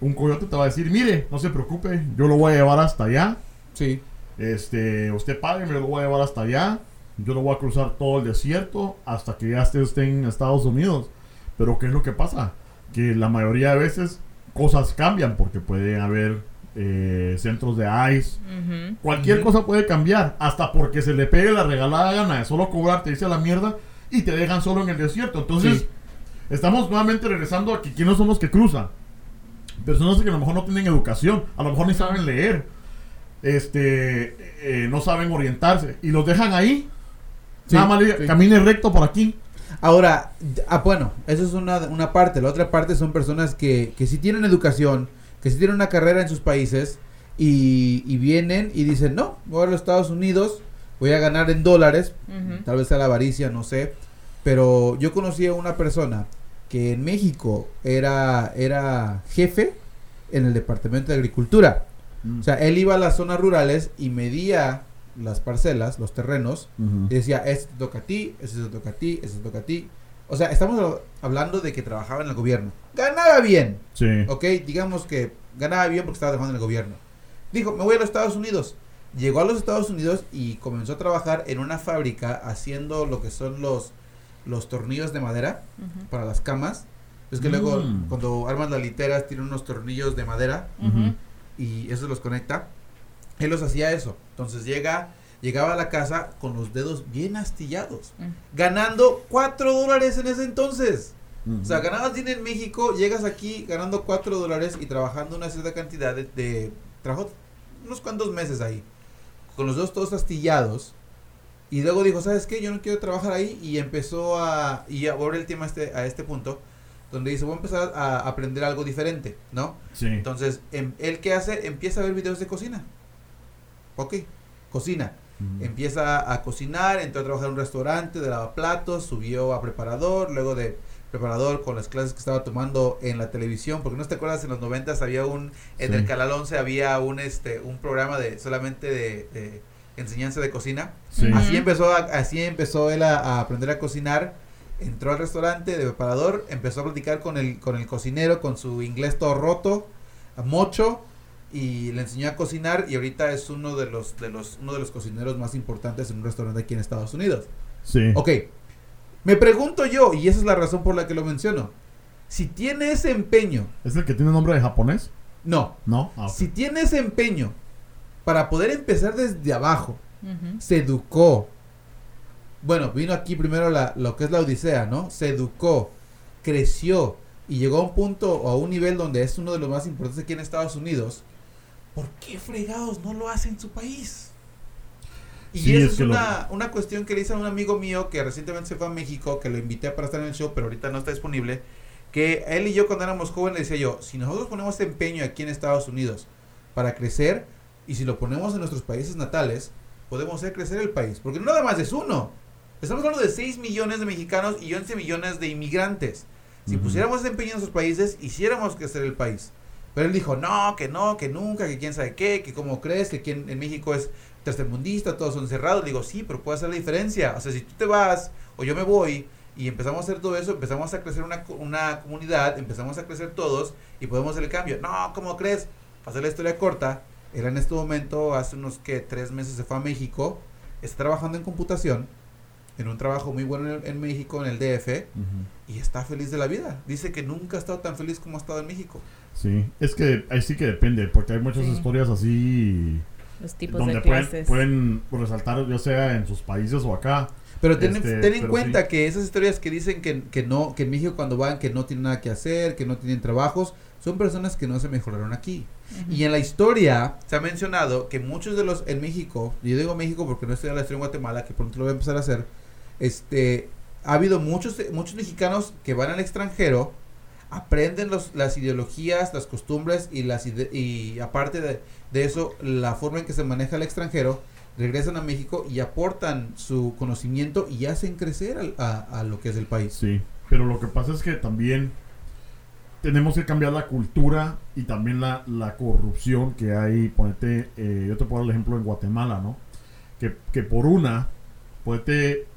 un coyote te va a decir, mire, no se preocupe, yo lo voy a llevar hasta allá. Sí. Este, usted pague, me lo voy a llevar hasta allá. Yo lo voy a cruzar todo el desierto hasta que ya esté usted en Estados Unidos. Pero ¿qué es lo que pasa? Que la mayoría de veces cosas cambian porque puede haber eh, centros de ICE. Cualquier cosa puede cambiar. Hasta porque se le pegue la regalada gana de solo cobrarte, dice la mierda, y te dejan solo en el desierto. Entonces, Sí. estamos nuevamente regresando a que quiénes son los que cruzan. Personas que a lo mejor no tienen educación, a lo mejor ni saben leer, este, eh, no saben orientarse, y los dejan ahí. Sí, Nada más sí. camine recto por aquí. Ahora, ah, bueno, eso es una, una parte. La otra parte son personas que, que sí tienen educación, que sí tienen una carrera en sus países y, y vienen y dicen, no, voy a los Estados Unidos, voy a ganar en dólares, tal vez sea la avaricia, no sé. Pero yo conocí a una persona que en México era, era jefe en el Departamento de Agricultura. O sea, él iba a las zonas rurales y medía las parcelas, los terrenos, y decía, este te toca a ti, este te toca a ti, este te toca a ti. O sea, estamos hab- hablando de que trabajaba en el gobierno. Ganaba bien, Sí. ¿ok? Digamos que ganaba bien porque estaba trabajando en el gobierno. Dijo, me voy a los Estados Unidos. Llegó a los Estados Unidos y comenzó a trabajar en una fábrica haciendo lo que son los, los tornillos de madera para las camas. Es que luego Mm. cuando armas las literas tienen unos tornillos de madera y eso los conecta. Él los hacía eso. Entonces llega, llegaba a la casa con los dedos bien astillados, ganando 4 dólares en ese entonces. O sea, ganabas bien en México, llegas aquí ganando 4 dólares y trabajando una cierta cantidad de, de trabajó unos cuantos meses ahí, con los dedos todos astillados. Y luego dijo, ¿sabes qué? Yo no quiero trabajar ahí. Y empezó a... Y ahora el tema este, a este punto, donde dice, voy a empezar a aprender algo diferente, ¿no? Sí. Entonces, em- ¿él qué hace? Empieza a ver videos de cocina. Ok, cocina. Empieza a cocinar, entró a trabajar en un restaurante de lavaplatos, subió a preparador, luego de preparador con las clases que estaba tomando en la televisión, porque no te acuerdas en los noventas había un, en Sí. el canal 11 había un este un programa de solamente de, de enseñanza de cocina. Sí. Así empezó a- así empezó él a, a aprender a cocinar. Entró al restaurante de preparador, empezó a platicar con el con el cocinero con su inglés todo roto, a mocho y le enseñó a cocinar y ahorita es uno de los de los uno de los cocineros más importantes en un restaurante aquí en Estados Unidos. Sí. Ok. Me pregunto yo y esa es la razón por la que lo menciono. Si tiene ese empeño, ¿Es el que tiene nombre de japonés? no, No. Ah, si tiene ese empeño para poder empezar desde abajo, se educó. Bueno, vino aquí primero la, lo que es la Odisea, ¿no? Se educó, creció y llegó a un punto o a un nivel donde es uno de los más importantes aquí en Estados Unidos. ¿Por qué fregados no lo hace en su país? Y Sí, eso es es, que lo- una, una cuestión que le hice a un amigo mío que recientemente se fue a México, que lo invité para estar en el show, pero ahorita no está disponible. Que él y yo cuando éramos jóvenes le decía yo, si nosotros ponemos empeño aquí en Estados Unidos para crecer y si lo ponemos en nuestros países natales, podemos hacer crecer el país. Porque no nada más es uno. Estamos hablando de 6 millones de mexicanos y 11 millones de inmigrantes. Si Ujú. pusiéramos ese empeño en nuestros países, hiciéramos crecer el país. Pero él dijo, no, que no, que nunca, que quién sabe qué, que cómo crees, que aquí en, México es tercermundista, todos son cerrados. Digo, sí, pero puede hacer la diferencia. O sea, si tú te vas o yo me voy y empezamos a hacer todo eso, empezamos a crecer una, una comunidad, empezamos a crecer todos y podemos hacer el cambio. No, ¿cómo crees? Para hacer la historia corta, él en este momento, hace unos que tres meses se fue a México, está trabajando en computación, en un trabajo muy bueno en, en México, en el DF, y está feliz de la vida. Dice que nunca ha estado tan feliz como ha estado en México. Sí. Es que ahí sí que depende, porque hay muchas Sí. historias así Los tipos donde de pueden, clases. pueden resaltar, ya sea en sus países o acá. Pero ten, Este, ten en pero cuenta sí. que esas historias que dicen que, que no, que en México cuando van que no tienen nada que hacer, que no tienen trabajos, son personas que no se mejoraron aquí. Y en la historia se ha mencionado que muchos de los en México, yo digo México porque no estoy en la historia en Guatemala, que pronto lo voy a empezar a hacer, este, ha habido muchos, muchos mexicanos que van al extranjero, aprenden los, las ideologías, las costumbres y, las ide- y aparte de, de eso, la forma en que se maneja el extranjero, regresan a México y aportan su conocimiento y hacen crecer al- a, a lo que es el país. Sí. Pero lo que pasa es que también tenemos que cambiar la cultura y también la, la corrupción que hay. Ponete, eh, yo te puedo dar el ejemplo en Guatemala, ¿no? Que, que por una, ponete,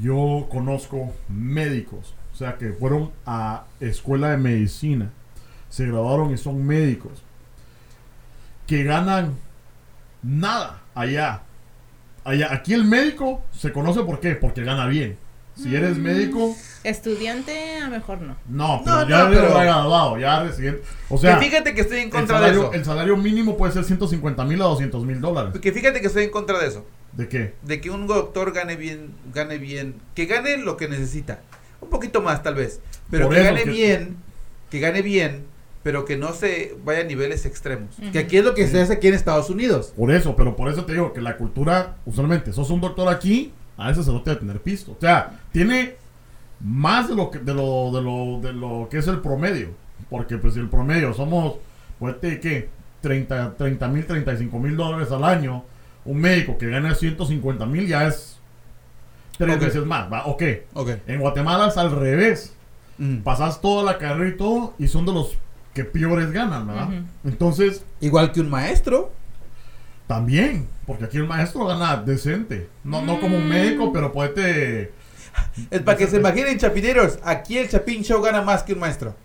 yo conozco médicos, o sea, que fueron a escuela de medicina, se graduaron y son médicos, que ganan nada allá. Allá, aquí el médico se conoce por qué, porque gana bien. Si eres médico, Estudiante, a mejor no. no, pero No, ya no, eres pero- graduado, ya residente. O sea, que fíjate que estoy en el contra de salario, eso. el salario mínimo puede ser 150 mil a 200 mil dólares. Que fíjate que estoy en contra de eso. ¿De qué? De que un doctor gane bien, gane bien, que gane lo que necesita. Un poquito más tal vez. Pero Por que eso gane que- bien, que gane bien, pero que no se vaya a niveles extremos. Que aquí es lo que se hace aquí en Estados Unidos. Por eso, pero por eso te digo que la cultura, usualmente, sos un doctor aquí, a ese tiene que tener pisto. O sea, tiene más de lo que, de lo, de lo, de lo que es el promedio. Porque pues el promedio somos, pues, ¿de ¿qué? 30 mil, 35 mil dólares al año. Un médico que gana 150 mil ya es tres veces más, ¿va? Ok. Ok. En Guatemala es al revés. Mm. Pasas toda la carrera y todo y son de los que peores ganan, ¿verdad? Entonces, Igual que un maestro. También, porque aquí el maestro gana decente. No, no como un médico, pero puede... Es para que se imaginen, chapineros. Aquí el Chapín Show gana más que un maestro.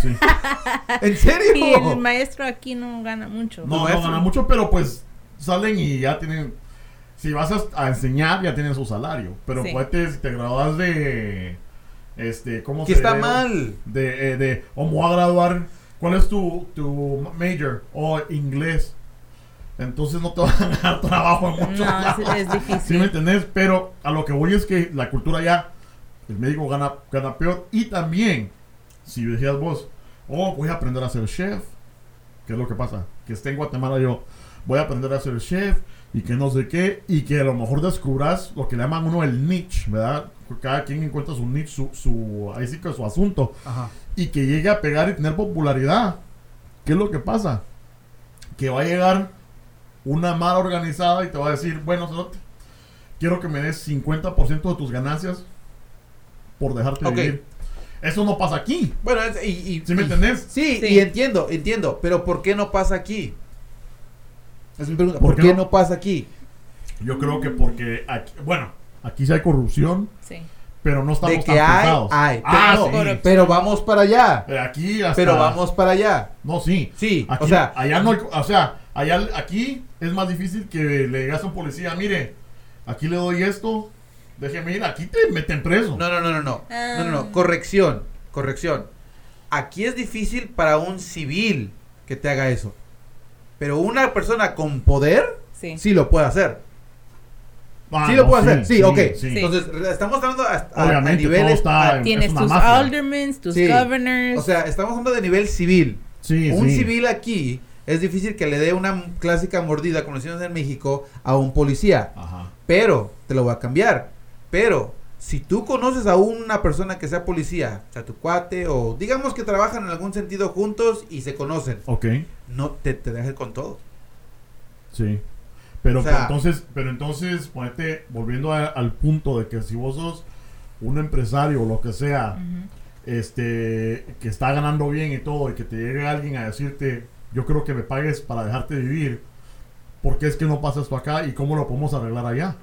Sí. ¿En serio? Y el maestro aquí no gana mucho. No, no gana mucho, pero pues salen y ya tienen... Si vas a, a enseñar, ya tienen su salario. Pero Sí. puede, si te graduas de... Este, ¿cómo Que se está de- mal. De, eh, de, o me voy a graduar... ¿Cuál es tu, tu major? O inglés. Entonces no te van a dar trabajo en muchos No, lados. es, es ¿Sí me difícil. entendés? Pero a lo que voy es que la cultura ya, el médico gana, gana peor. Y también, si decías vos, oh, voy a aprender a ser chef. ¿Qué es lo que pasa? Que esté en Guatemala yo, voy a aprender a ser chef y que no sé qué. Y que a lo mejor descubras lo que le llaman uno el niche, ¿verdad? Cada quien encuentra su niche, su, su, ahí sí que su asunto. Ajá. Y que llegue a pegar y tener popularidad. ¿Qué es lo que pasa? Que va a llegar una mala organizada y te va a decir, bueno, cerote, quiero que me des 50% de tus ganancias por dejarte vivir. Eso no pasa aquí. Bueno, y, y- ¿Sí me y- entendés? Sí, Sí. y entiendo, entiendo. Pero ¿por qué no pasa aquí? Es mi pregunta. ¿Por, ¿Por qué qué no? no pasa aquí? Yo creo que porque, aquí, bueno, aquí sí hay corrupción, Sí. pero no estamos De que tan hay, pesados. hay. Ah, pero, sí. Pero vamos para allá. Pero aquí hasta... Pero vamos para allá. No, sí. Sí, Aquí, o sea, allá no hay- o sea, allá aquí es más difícil que le digas a un policía, mire, aquí le doy esto, déjeme ir, aquí te meten preso. no, no, no, no, no. Ah. No, no, no. Corrección, corrección. Aquí es difícil para un civil que te haga eso. Pero una persona con poder Sí. sí lo puede hacer. Ah, sí lo no, puede hacer. Sí, ok. sí. Entonces, estamos hablando a, a- a niveles. está- a- es Tienes tus mafia. aldermen, tus Sí. governors. o sea, estamos hablando de nivel civil. Sí, un sí. civil aquí es difícil que le dé una clásica mordida, como decimos en México, a un policía. Ajá. Pero, te lo voy a cambiar. Pero, si tú conoces a una persona que sea policía, o sea, tu cuate, o digamos que trabajan en algún sentido juntos y se conocen, Ok, no te, te dejes con todo. sí. Pero, O sea- pero entonces, pero entonces, ponete, volviendo a- al punto de que si vos sos un empresario o lo que sea, este, que está ganando bien y todo, y que te llegue alguien a decirte, yo creo que me pagues para dejarte vivir, ¿por qué es que no pasa esto acá y cómo lo podemos arreglar allá?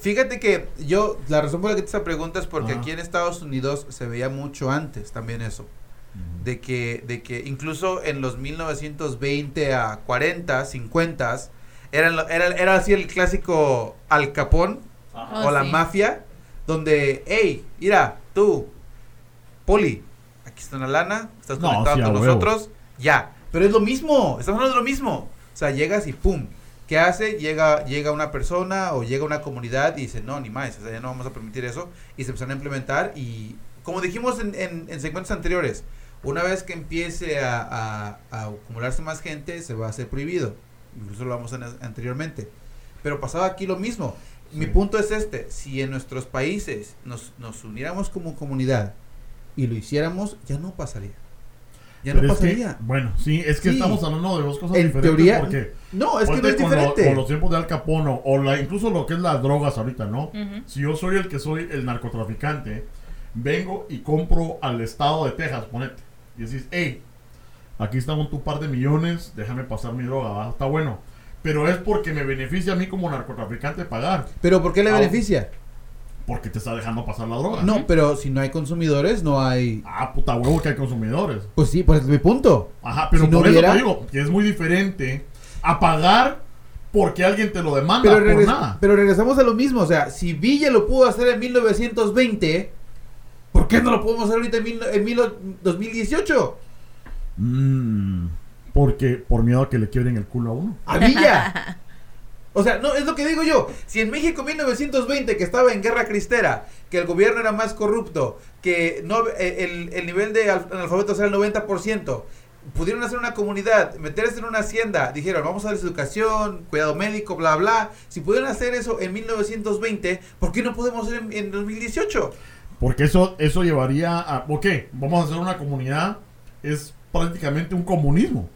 Fíjate que yo, la razón por la que te esa pregunta es porque Ajá. aquí en Estados Unidos se veía mucho antes también eso. De que, de que incluso en los 1920 a 40, 50, eran, lo- era, era así el clásico Al Capón Oh, o la sí. mafia, donde, hey, mira, tú, Poli, aquí está una lana, estás No, conectado sí, con nosotros, ya. Pero es lo mismo, estamos hablando de lo mismo. O sea, llegas y pum. ¿Qué hace? Llega, llega una persona o llega una comunidad y dice, no, ni más, o sea, ya no vamos a permitir eso. Y se empezaron a implementar y, como dijimos en, en, en segmentos anteriores, una vez que empiece a, a- a acumularse más gente, se va a hacer prohibido. Incluso lo vamos a anteriormente. Pero pasaba aquí lo mismo. Mi punto es este, si en nuestros países nos, nos uniéramos como comunidad y lo hiciéramos, ya no pasaría. Ya Pero no es que, pasaría. bueno, sí, es que Sí. estamos hablando de dos cosas En diferentes teoría, porque no, es que no es con, lo- diferente. con los tiempos de Al Capone o- la, incluso lo que es las drogas ahorita, ¿no? Si yo soy el que soy el narcotraficante, vengo y compro al estado de Texas, ponete. y decís, hey, aquí estamos tu par de millones, déjame pasar mi droga, ¿va? está bueno. Pero es porque me beneficia a mí como narcotraficante pagar, Pero ¿por qué le Ah, beneficia? Porque te está dejando pasar la droga. No, pero si no hay consumidores, no hay... Ah, puta huevo que hay consumidores. Pues sí, pues es mi punto. Ajá, pero Si no por hubiera- eso te digo que es muy diferente a pagar porque alguien te lo demanda Pero, por regres- nada. pero regresamos a lo mismo. O sea, si Villa lo pudo hacer en 1920, ¿por qué no lo podemos hacer ahorita en, mil- en mil- 2018? Mm, porque por miedo a que le quiebren el culo a uno. A Villa. O sea, no, es lo que digo yo. Si en México 1920, que estaba en guerra cristera, que el gobierno era más corrupto, que no, eh, el, el nivel de al- analfabetos era el 90%, pudieron hacer una comunidad, meterse en una hacienda, dijeron, vamos a darles educación, cuidado médico, bla, bla. Si pudieron hacer eso en 1920, ¿por qué no podemos hacer en, en 2018? Porque eso, eso llevaría a. Ok, vamos a hacer una comunidad. Es prácticamente un comunismo.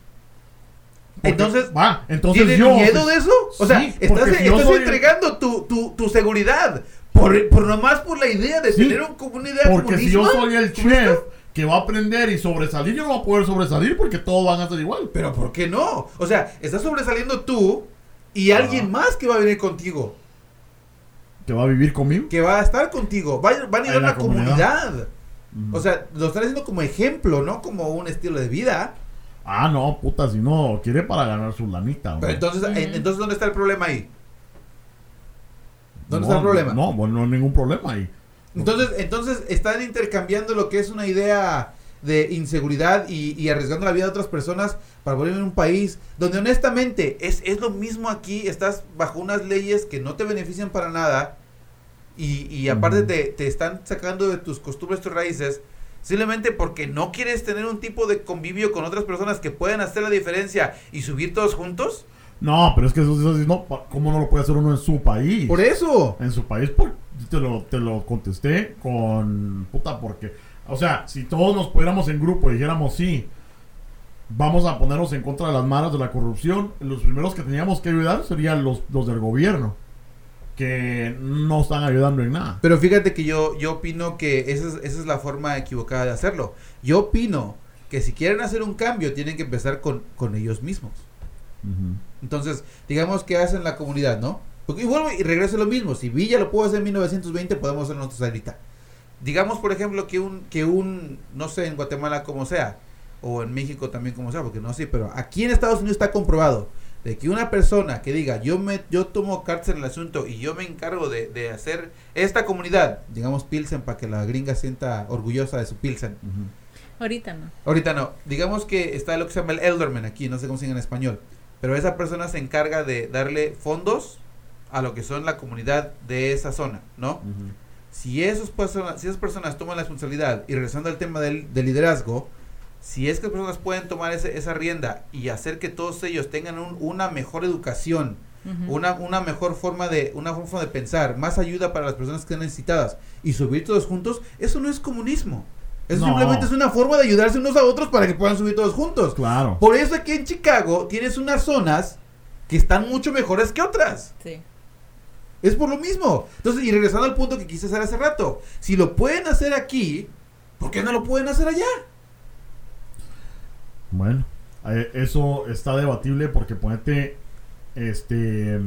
Entonces, va, entonces ¿Tienes yo. miedo de eso? O sea, Sí, estás, soy- entregando tu, tu, tu seguridad por, por nomás por la idea de Sí, tener una comunidad Porque si yo soy el chef que va a aprender y sobresalir, yo no voy a poder sobresalir porque todos van a ser igual. Pero ¿por qué no? O sea, estás sobresaliendo tú y alguien Ajá. más que va a venir contigo, Que va a vivir conmigo. que va a estar contigo, va, van a ir a una comunidad. Ujú. O sea, lo están haciendo como ejemplo, no como un estilo de vida. Ah, no, puta, si no, quiere para ganar su lanita. Pero entonces, entonces ¿dónde está el problema ahí? ¿Dónde No, está el problema? No, bueno, no hay ningún problema ahí. Entonces, entonces están intercambiando lo que es una idea de inseguridad y, y arriesgando la vida de otras personas para volver en un país donde honestamente es, es lo mismo aquí, estás bajo unas leyes que no te benefician para nada y, y aparte te, te están sacando de tus costumbres, tus raíces, simplemente porque no quieres tener un tipo de convivio con otras personas que puedan hacer la diferencia y subir todos juntos. No, pero es que eso, eso no, ¿cómo no lo puede hacer uno en su país? Por eso. En su país, por, te, lo, te lo contesté con puta, porque, o sea, si todos nos pudiéramos en grupo y dijéramos sí, vamos a ponernos en contra de las malas de la corrupción, los primeros que teníamos que ayudar serían los, los del gobierno, que no están ayudando en nada. Pero fíjate que yo, yo opino que esa es, esa es la forma equivocada de hacerlo. Yo opino que si quieren hacer un cambio, tienen que empezar con, con ellos mismos. Entonces, digamos que hacen la comunidad, ¿no? Porque, y vuelvo y regreso lo mismo. Si Villa lo pudo hacer en 1920, podemos hacerlo nosotros ahorita. Digamos, por ejemplo, que un, que un, no sé, en Guatemala como sea, o en México también como sea, porque no sé, pero aquí en Estados Unidos está comprobado de que una persona que diga, yo me yo tomo cartas en el asunto y yo me encargo de, de hacer esta comunidad, digamos Pilsen, para que la gringa sienta orgullosa de su Pilsen. Ujú. Ahorita no. Ahorita no. Digamos que está lo que se llama el elderman aquí, no sé cómo se dice en español. Pero esa persona se encarga de darle fondos a lo que son la comunidad de esa zona, ¿no? Ujú. Si, esos personas, si esas personas toman la responsabilidad, y regresando al tema del, del liderazgo, si es que personas pueden tomar ese- esa rienda y hacer que todos ellos tengan un- una mejor educación, una, una mejor forma de una forma de pensar, más ayuda para las personas que están necesitadas y subir todos juntos, eso no es comunismo. Eso No. simplemente es una forma de ayudarse unos a otros para que puedan subir todos juntos. Claro. Por eso aquí en Chicago tienes unas zonas que están mucho mejores que otras. Sí. Es por lo mismo. Entonces, y regresando al punto que quise hacer hace rato, si lo pueden hacer aquí, ¿por qué no lo pueden hacer allá? Bueno, eh, eso está debatible porque ponete, este,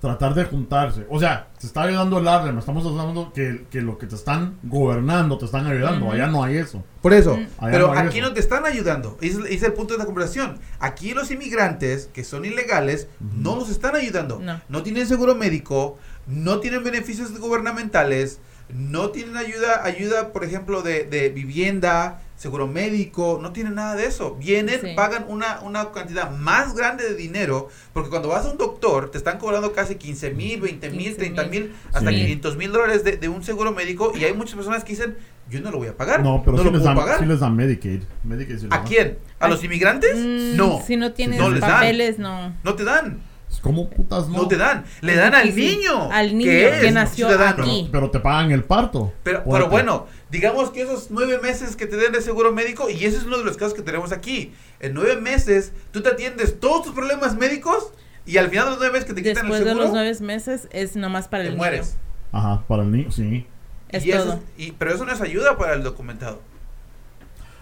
tratar de juntarse. O sea, se está ayudando el Harlem, estamos hablando que, que lo que te están gobernando te están ayudando. Allá no hay eso. Por eso. Mm. Allá Pero no aquí eso. no te están ayudando. Ese es, el punto de la conversación. Aquí los inmigrantes que son ilegales no los están ayudando. No. tienen seguro médico, no tienen beneficios gubernamentales, no tienen ayuda, ayuda por ejemplo, de, de vivienda, seguro médico, no tienen nada de eso. Vienen, Sí. pagan una, una cantidad más grande de dinero, porque cuando vas a un doctor te están cobrando casi 15 mil, 20 mil, 15,000. 30 mil, hasta Sí. 500 mil dólares de, de un seguro médico y hay muchas personas que dicen, yo no lo voy a pagar, No, pero no sí, lo les puedo dan, pagar. sí les dan Medicaid. Medicaid sí les ¿A quién? ¿A los inmigrantes? Mm, No, Si no tienes No dan. papeles, no. no te dan, ¿Cómo putas no? no te dan, le dan al niño, Al niño que, que es nació ciudadano. aquí. Pero te pagan el parto. Pero, pero bueno, digamos que esos nueve meses que te den de seguro médico, y ese es uno de los casos que tenemos aquí. En nueve meses, tú te atiendes todos tus problemas médicos y al final de los nueve meses que te quitan el Después de seguro, los nueve meses es nomás para te el mueres. niño. Ajá, para el niño, sí. Es y eso es- y- pero eso no es ayuda para el documentado.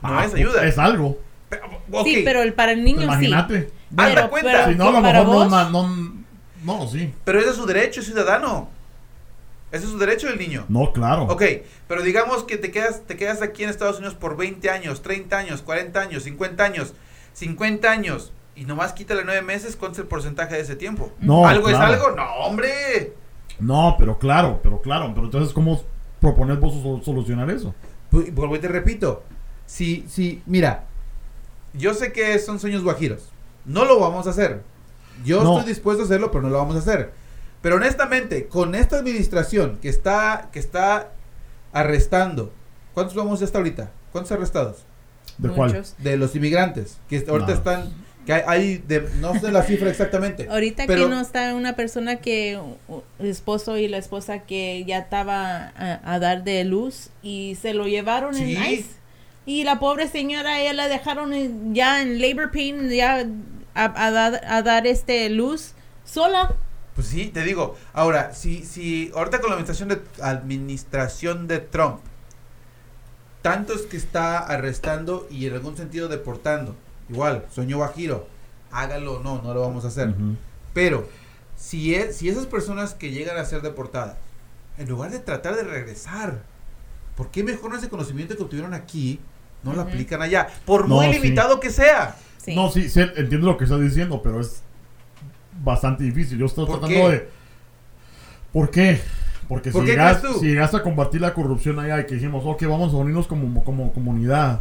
No Ah, es ayuda. Es algo. Pero, Sí, pero el para el niño Imagínate. Haz de Pero, cuenta. pero Si no, a lo mejor no, no, no, sí. pero ese es su derecho, es ciudadano. Ese es su derecho del niño. No, claro. Ok, pero digamos que te quedas, te quedas aquí en Estados Unidos por 20 años, 30 años, 40 años, 50 años, 50 años, y nomás quítale 9 meses, ¿cuánto es el porcentaje de ese tiempo? No, ¿Algo claro. es algo? No, hombre. No, pero claro, pero claro. Pero entonces, ¿cómo proponer vos sol- solucionar eso? Pu- Vuelvo y te repito. Si, si, mira, yo sé que son sueños guajiros. No lo vamos a hacer. Yo No. estoy dispuesto a hacerlo, pero no lo vamos a hacer. Pero honestamente, con esta administración que está, que está arrestando, ¿cuántos vamos hasta ahorita? ¿Cuántos arrestados? ¿De cuál? De los inmigrantes, que ahorita No. están, que hay, hay de, no sé la cifra exactamente. Ahorita pero- que no está una persona que el esposo y la esposa que ya estaba a, a dar de luz y se lo llevaron Sí. en ICE. Y la pobre señora, ella la dejaron ya en labor pain, ya a, a dar, a dar este luz sola. Pues sí, te digo. Ahora, si, si ahorita con la administración de, administración de Trump, tantos que está arrestando y en algún sentido deportando, igual, sueño bajiro, hágalo o no, no lo vamos a hacer. Pero, si, es, si esas personas que llegan a ser deportadas, en lugar de tratar de regresar, ¿por qué mejor ese conocimiento que obtuvieron aquí no lo Ujú. aplican allá? Por No, muy sí. limitado que sea. Sí. No, sí, sí, entiendo lo que estás diciendo, pero es bastante difícil. Yo estoy ¿Por tratando qué? de. ¿Por qué? Porque ¿Por si, qué llegas, crees tú? si llegas a combatir la corrupción allá y que dijimos, ok, vamos a unirnos como, como comunidad,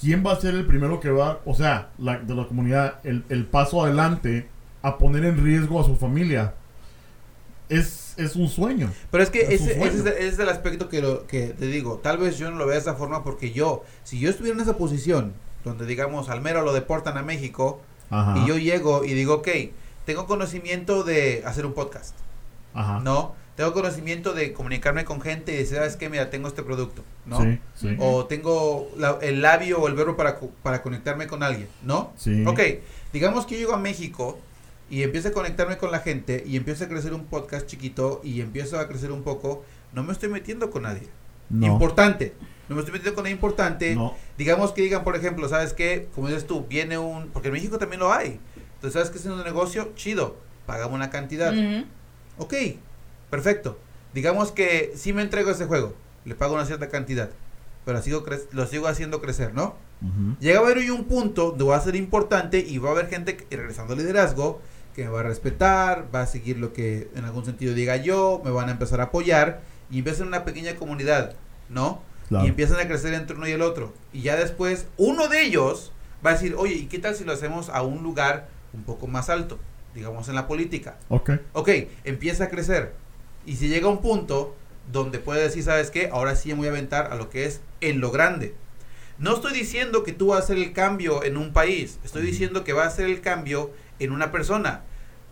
¿quién va a ser el primero que va, o sea, la, de la comunidad, el, el paso adelante a poner en riesgo a su familia? Es, es un sueño. Pero es que Es ese, ese es, el- aspecto que, lo, que te digo. Tal vez yo no lo vea de esa forma porque yo, si yo estuviera en esa posición, donde digamos al mero lo deportan a México, Ajá. y yo llego y digo, ok, tengo conocimiento de hacer un podcast, Ajá. ¿no? Tengo conocimiento de comunicarme con gente y decir, ¿sabes qué? Mira, tengo este producto, ¿no? Sí, sí. O tengo la- el labio o el verbo para, para conectarme con alguien, ¿no? Sí. Ok, digamos que yo llego a México y empiezo a conectarme con la gente y empiezo a crecer un podcast chiquito y empiezo a crecer un poco, no me estoy metiendo con nadie. No. Importante. No me estoy metiendo con nadie importante. No. Digamos que digan, por ejemplo, ¿sabes qué? Como dices tú, viene un... Porque en México también lo hay. Entonces, ¿sabes qué es un negocio? Chido. Pagamos una cantidad. Ujú. Ok, perfecto. Digamos que sí me entrego ese juego. Le pago una cierta cantidad. Pero sigo cre- lo sigo haciendo crecer, ¿no? Ujú. Llega a haber hoy un punto donde va a ser importante y va a haber gente, que, regresando al liderazgo, que me va a respetar, va a seguir lo que en algún sentido diga yo, me van a empezar a apoyar y empieza una pequeña comunidad, ¿no? Claro. Y empiezan a crecer entre uno y el otro. Y ya después, uno de ellos va a decir, oye, ¿y qué tal si lo hacemos a un lugar un poco más alto? Digamos en la política. Ok. Ok, empieza a crecer. Y si llega a un punto donde puede decir, ¿sabes qué? Ahora sí me voy a aventar a lo que es en lo grande. No estoy diciendo que tú vas a hacer el cambio en un país. Estoy diciendo que va a hacer el cambio en una persona.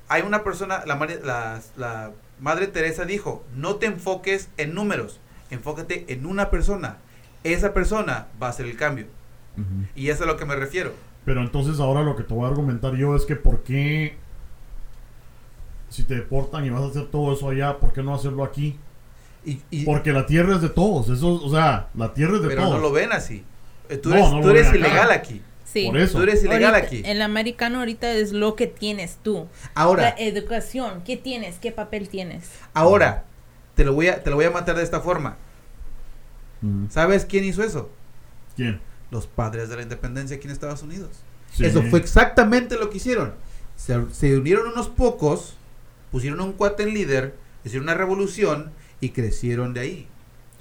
Hay una persona, la, la- la Madre Teresa dijo, no te enfoques en números, enfócate en una persona. Esa persona va a hacer el cambio. Y eso es a lo que me refiero. Pero entonces ahora lo que te voy a argumentar yo es que por qué si te deportan y vas a hacer todo eso allá, ¿por qué no hacerlo aquí? Y, y- Porque la tierra es de todos, eso, o sea, la tierra es de pero todos. no lo ven así. Eh, Tú eres, no tú lo eres ven acá. ilegal aquí. Sí. Por eso. Tú eres ilegal Ahorita, aquí. El americano ahorita es lo que tienes tú. Ahora, La educación, ¿qué tienes? ¿Qué papel tienes? Ahora, te lo voy a, te lo voy a matar de esta forma. ¿Sabes quién hizo eso? ¿Quién? Los padres de la independencia aquí en Estados Unidos. Sí. Eso fue exactamente lo que hicieron. Se, se unieron unos pocos, pusieron un cuate en líder, hicieron una revolución y crecieron de ahí.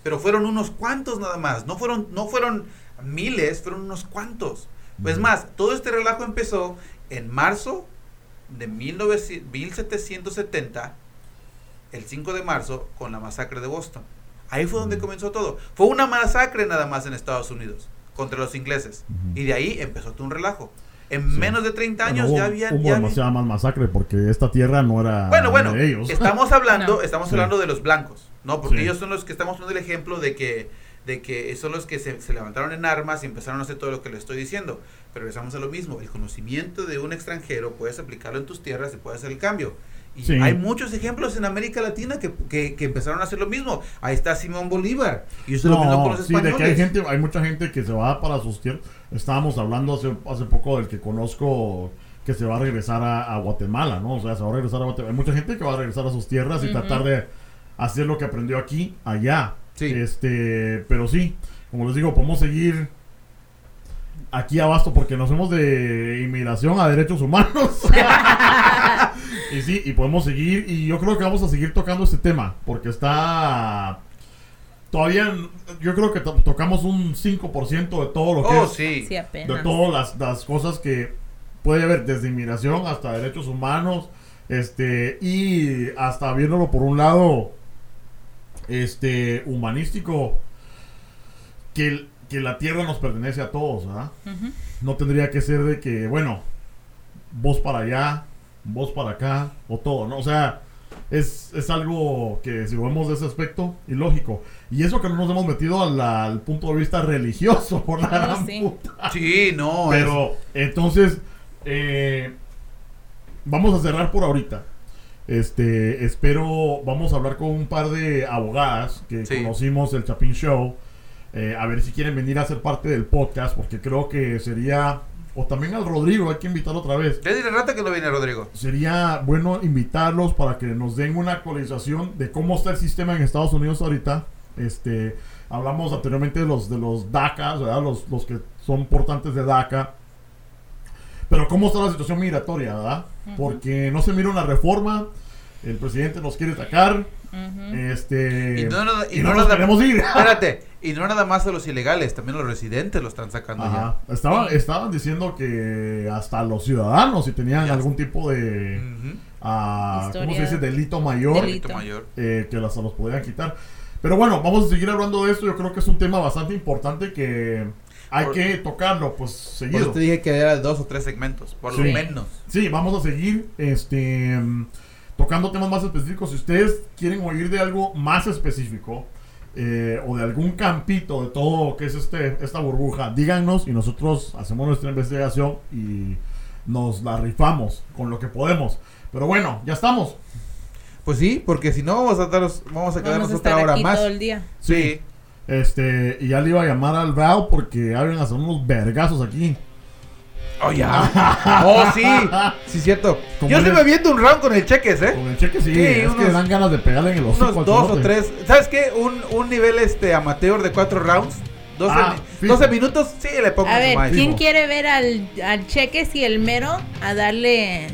Pero fueron unos cuantos nada más. No fueron, no fueron miles, fueron unos cuantos. Pues más, todo este relajo empezó en marzo de 1900 1770, el 5 de marzo, con la masacre de Boston. Ahí fue donde comenzó todo. Fue una masacre nada más en Estados Unidos contra los ingleses. Ujú. Y de ahí empezó todo un relajo. En Sí. menos de 30 Bueno, años hubo, ya habían... hubo ya demasiada más masacre porque esta tierra no era Bueno, bueno, de ellos. estamos hablando, No. estamos Sí. hablando de los blancos, ¿no? Porque Sí. ellos son los que estamos poniendo el ejemplo de que, de que son los que se, se levantaron en armas y empezaron a hacer todo lo que le estoy diciendo. Pero regresamos a lo mismo. El conocimiento de un extranjero puedes aplicarlo en tus tierras y puedes hacer el cambio. Y Sí. hay muchos ejemplos en América Latina que, que, que empezaron a hacer lo mismo. Ahí está Simón Bolívar. Y eso es lo mismo con los sí, de españoles. que hay gente, hay mucha gente que se va para sus tierras. Estábamos hablando hace, hace poco del que conozco que se va a regresar a, a Guatemala, ¿no? O sea, se va a regresar a Guatemala. Hay mucha gente que va a regresar a sus tierras y tratar de hacer lo que aprendió aquí, allá. Sí. Este, pero sí, como les digo, podemos seguir aquí abasto porque nos hemos de inmigración a derechos humanos. y sí, y podemos seguir y yo creo que vamos a seguir tocando este tema porque está todavía yo creo que to- tocamos un 5% de todo lo que Oh, es sí. Sí, de todas las, las cosas que puede haber desde inmigración hasta derechos humanos este y hasta viéndolo por un lado este humanístico que, el- que la tierra nos pertenece a todos ¿verdad? No tendría que ser de que bueno vos para allá vos para acá o todo no o sea es, es algo que si vemos de ese aspecto ilógico y eso que no nos hemos metido al, al punto de vista religioso por la gran sí. puta. Sí, no. es- Pero entonces, eh, vamos a cerrar por ahorita. Este, espero, vamos a hablar con un par de abogadas que Sí. conocimos el Chapin Show. eh, a ver si quieren venir a ser parte del podcast, porque creo que sería, o también al Rodrigo, hay que invitarlo otra vez. Ya diré rato que no viene Rodrigo. Sería bueno invitarlos para que nos den una actualización de cómo está el sistema en Estados Unidos ahorita. Este, hablamos anteriormente de los de los DACA, ¿verdad? Los, los que son portantes de DACA. Pero cómo está la situación migratoria, ¿verdad? Porque no se mira una reforma, el presidente nos quiere sacar, este Y no, y y no no nos queremos ir. Espérate, y no nada más a los ilegales, también a los residentes lo están sacando Ajá. Estaban, estaban diciendo que hasta los ciudadanos, si tenían Ya. algún tipo ya. de, ah, ¿cómo se dice? Delito mayor. Delito. Mayor. eh, que las los podían quitar. Pero bueno, vamos a seguir hablando de esto. Yo creo que es un tema bastante importante que hay Por- que tocarlo, pues Por seguido. eso te dije que era dos o tres segmentos, por Sí. lo menos. Sí, vamos a seguir este tocando temas más específicos. Si ustedes quieren oír de algo más específico eh, o de algún campito de todo lo que es este esta burbuja, díganos y nosotros hacemos nuestra investigación y nos la rifamos con lo que podemos. Pero bueno, ya estamos. Pues sí, porque si no vamos a daros- vamos a quedarnos Vamos a otra hora aquí más. todo el día. Sí. Este, y ya le iba a llamar al Val porque habían hacer unos vergazos aquí. Oh, ya. oh, sí. Sí, cierto. Como Yo me viendo un round con el cheques, ¿eh? Con el cheque sí, Sí, es que unos- dan ganas de pegarle en el hocico Unos dos o tres. ¿Sabes qué? Un, un nivel este amateur de cuatro rounds. 12, Ah, mi- fijo. 12 minutos, sí, le pongo A ver. ¿quién Fijo. quiere ver al, al Cheques y el mero a darle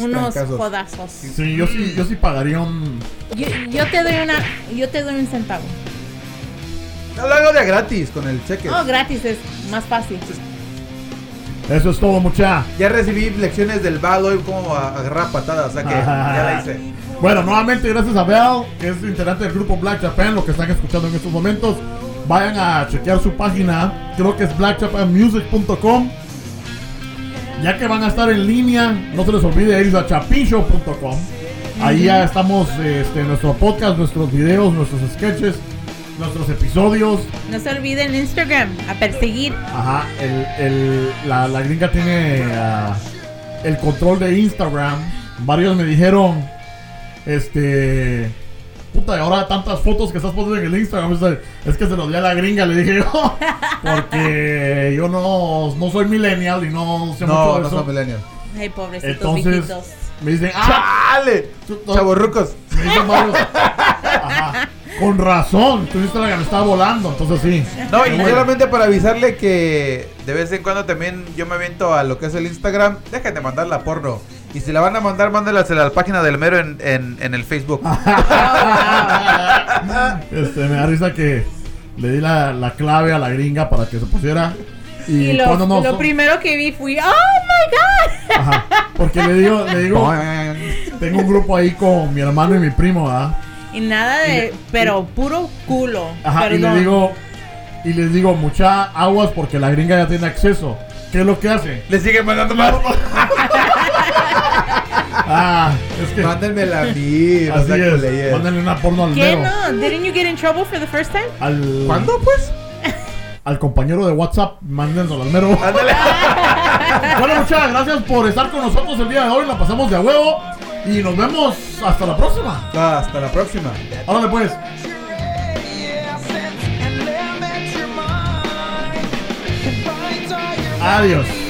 Unos unos jodazos? Sí, yo sí, yo sí pagaría un... Yo, yo te doy una, yo te doy un centavo. No lo hago de gratis con el cheque. Oh, gratis es más fácil. Eso es todo, mucha. Ya recibí lecciones del Val hoy cómo agarrar patadas, o sea que ya la hice. Bueno, nuevamente gracias a Bell, que es integrante del grupo Black Japan, lo que están escuchando en estos momentos. Vayan a chequear su página, creo que es blackjapanmusic.com. Ya que van a estar en línea, no se les olvide ir a chapinshow.com. Ahí ya estamos, este, nuestro podcast, nuestros videos, nuestros sketches, nuestros episodios. No se olviden Instagram, a perseguir. Ajá, el, el- la, la gringa tiene ah, el control de Instagram. Varios me dijeron, este, puta, y ahora tantas fotos que estás poniendo en el Instagram, es, es que se los di a la gringa, le dije yo, porque yo no, no soy millennial y no sé No, mucho de no eso. son millennials. Ay, pobrecitos Entonces, viejitos. me dicen, ah, ¡Chale! Chavorrucos. me dicen varios, ajá, con razón, tu Instagram está volando, entonces sí. No, y bueno. solamente para avisarle que de vez en cuando también yo me aviento a lo que es el Instagram. Dejen de mandar la porno. Y si la van a mandar, mándenlasela a la página del mero en, en, en el Facebook. Este, me da risa que le di la, la clave a la gringa para que se pusiera. Y, Y lo, cuando no. lo primero que vi fui, ¡Oh my God! Ajá, porque le digo, le digo, tengo un grupo ahí con mi hermano y mi primo, ¿verdad? Y nada de, pero puro culo. Ajá, y le Perdón. digo, y les digo, mucha aguas porque la gringa ya tiene acceso. ¿Qué es lo que hace? Le siguen mandando más. Ah, es que. Mándenmela a mí. Así es. culeyes. Mándenle una porno al ¿Qué no? Didn't you get in trouble for the first time? Al, ¿Cuándo, pues? Al compañero de WhatsApp, mándenlo al mero. Ándale. bueno, muchas gracias por estar con nosotros el día de hoy. La pasamos de a huevo. Y nos vemos hasta la próxima. Hasta la próxima. Órale pues. Adiós.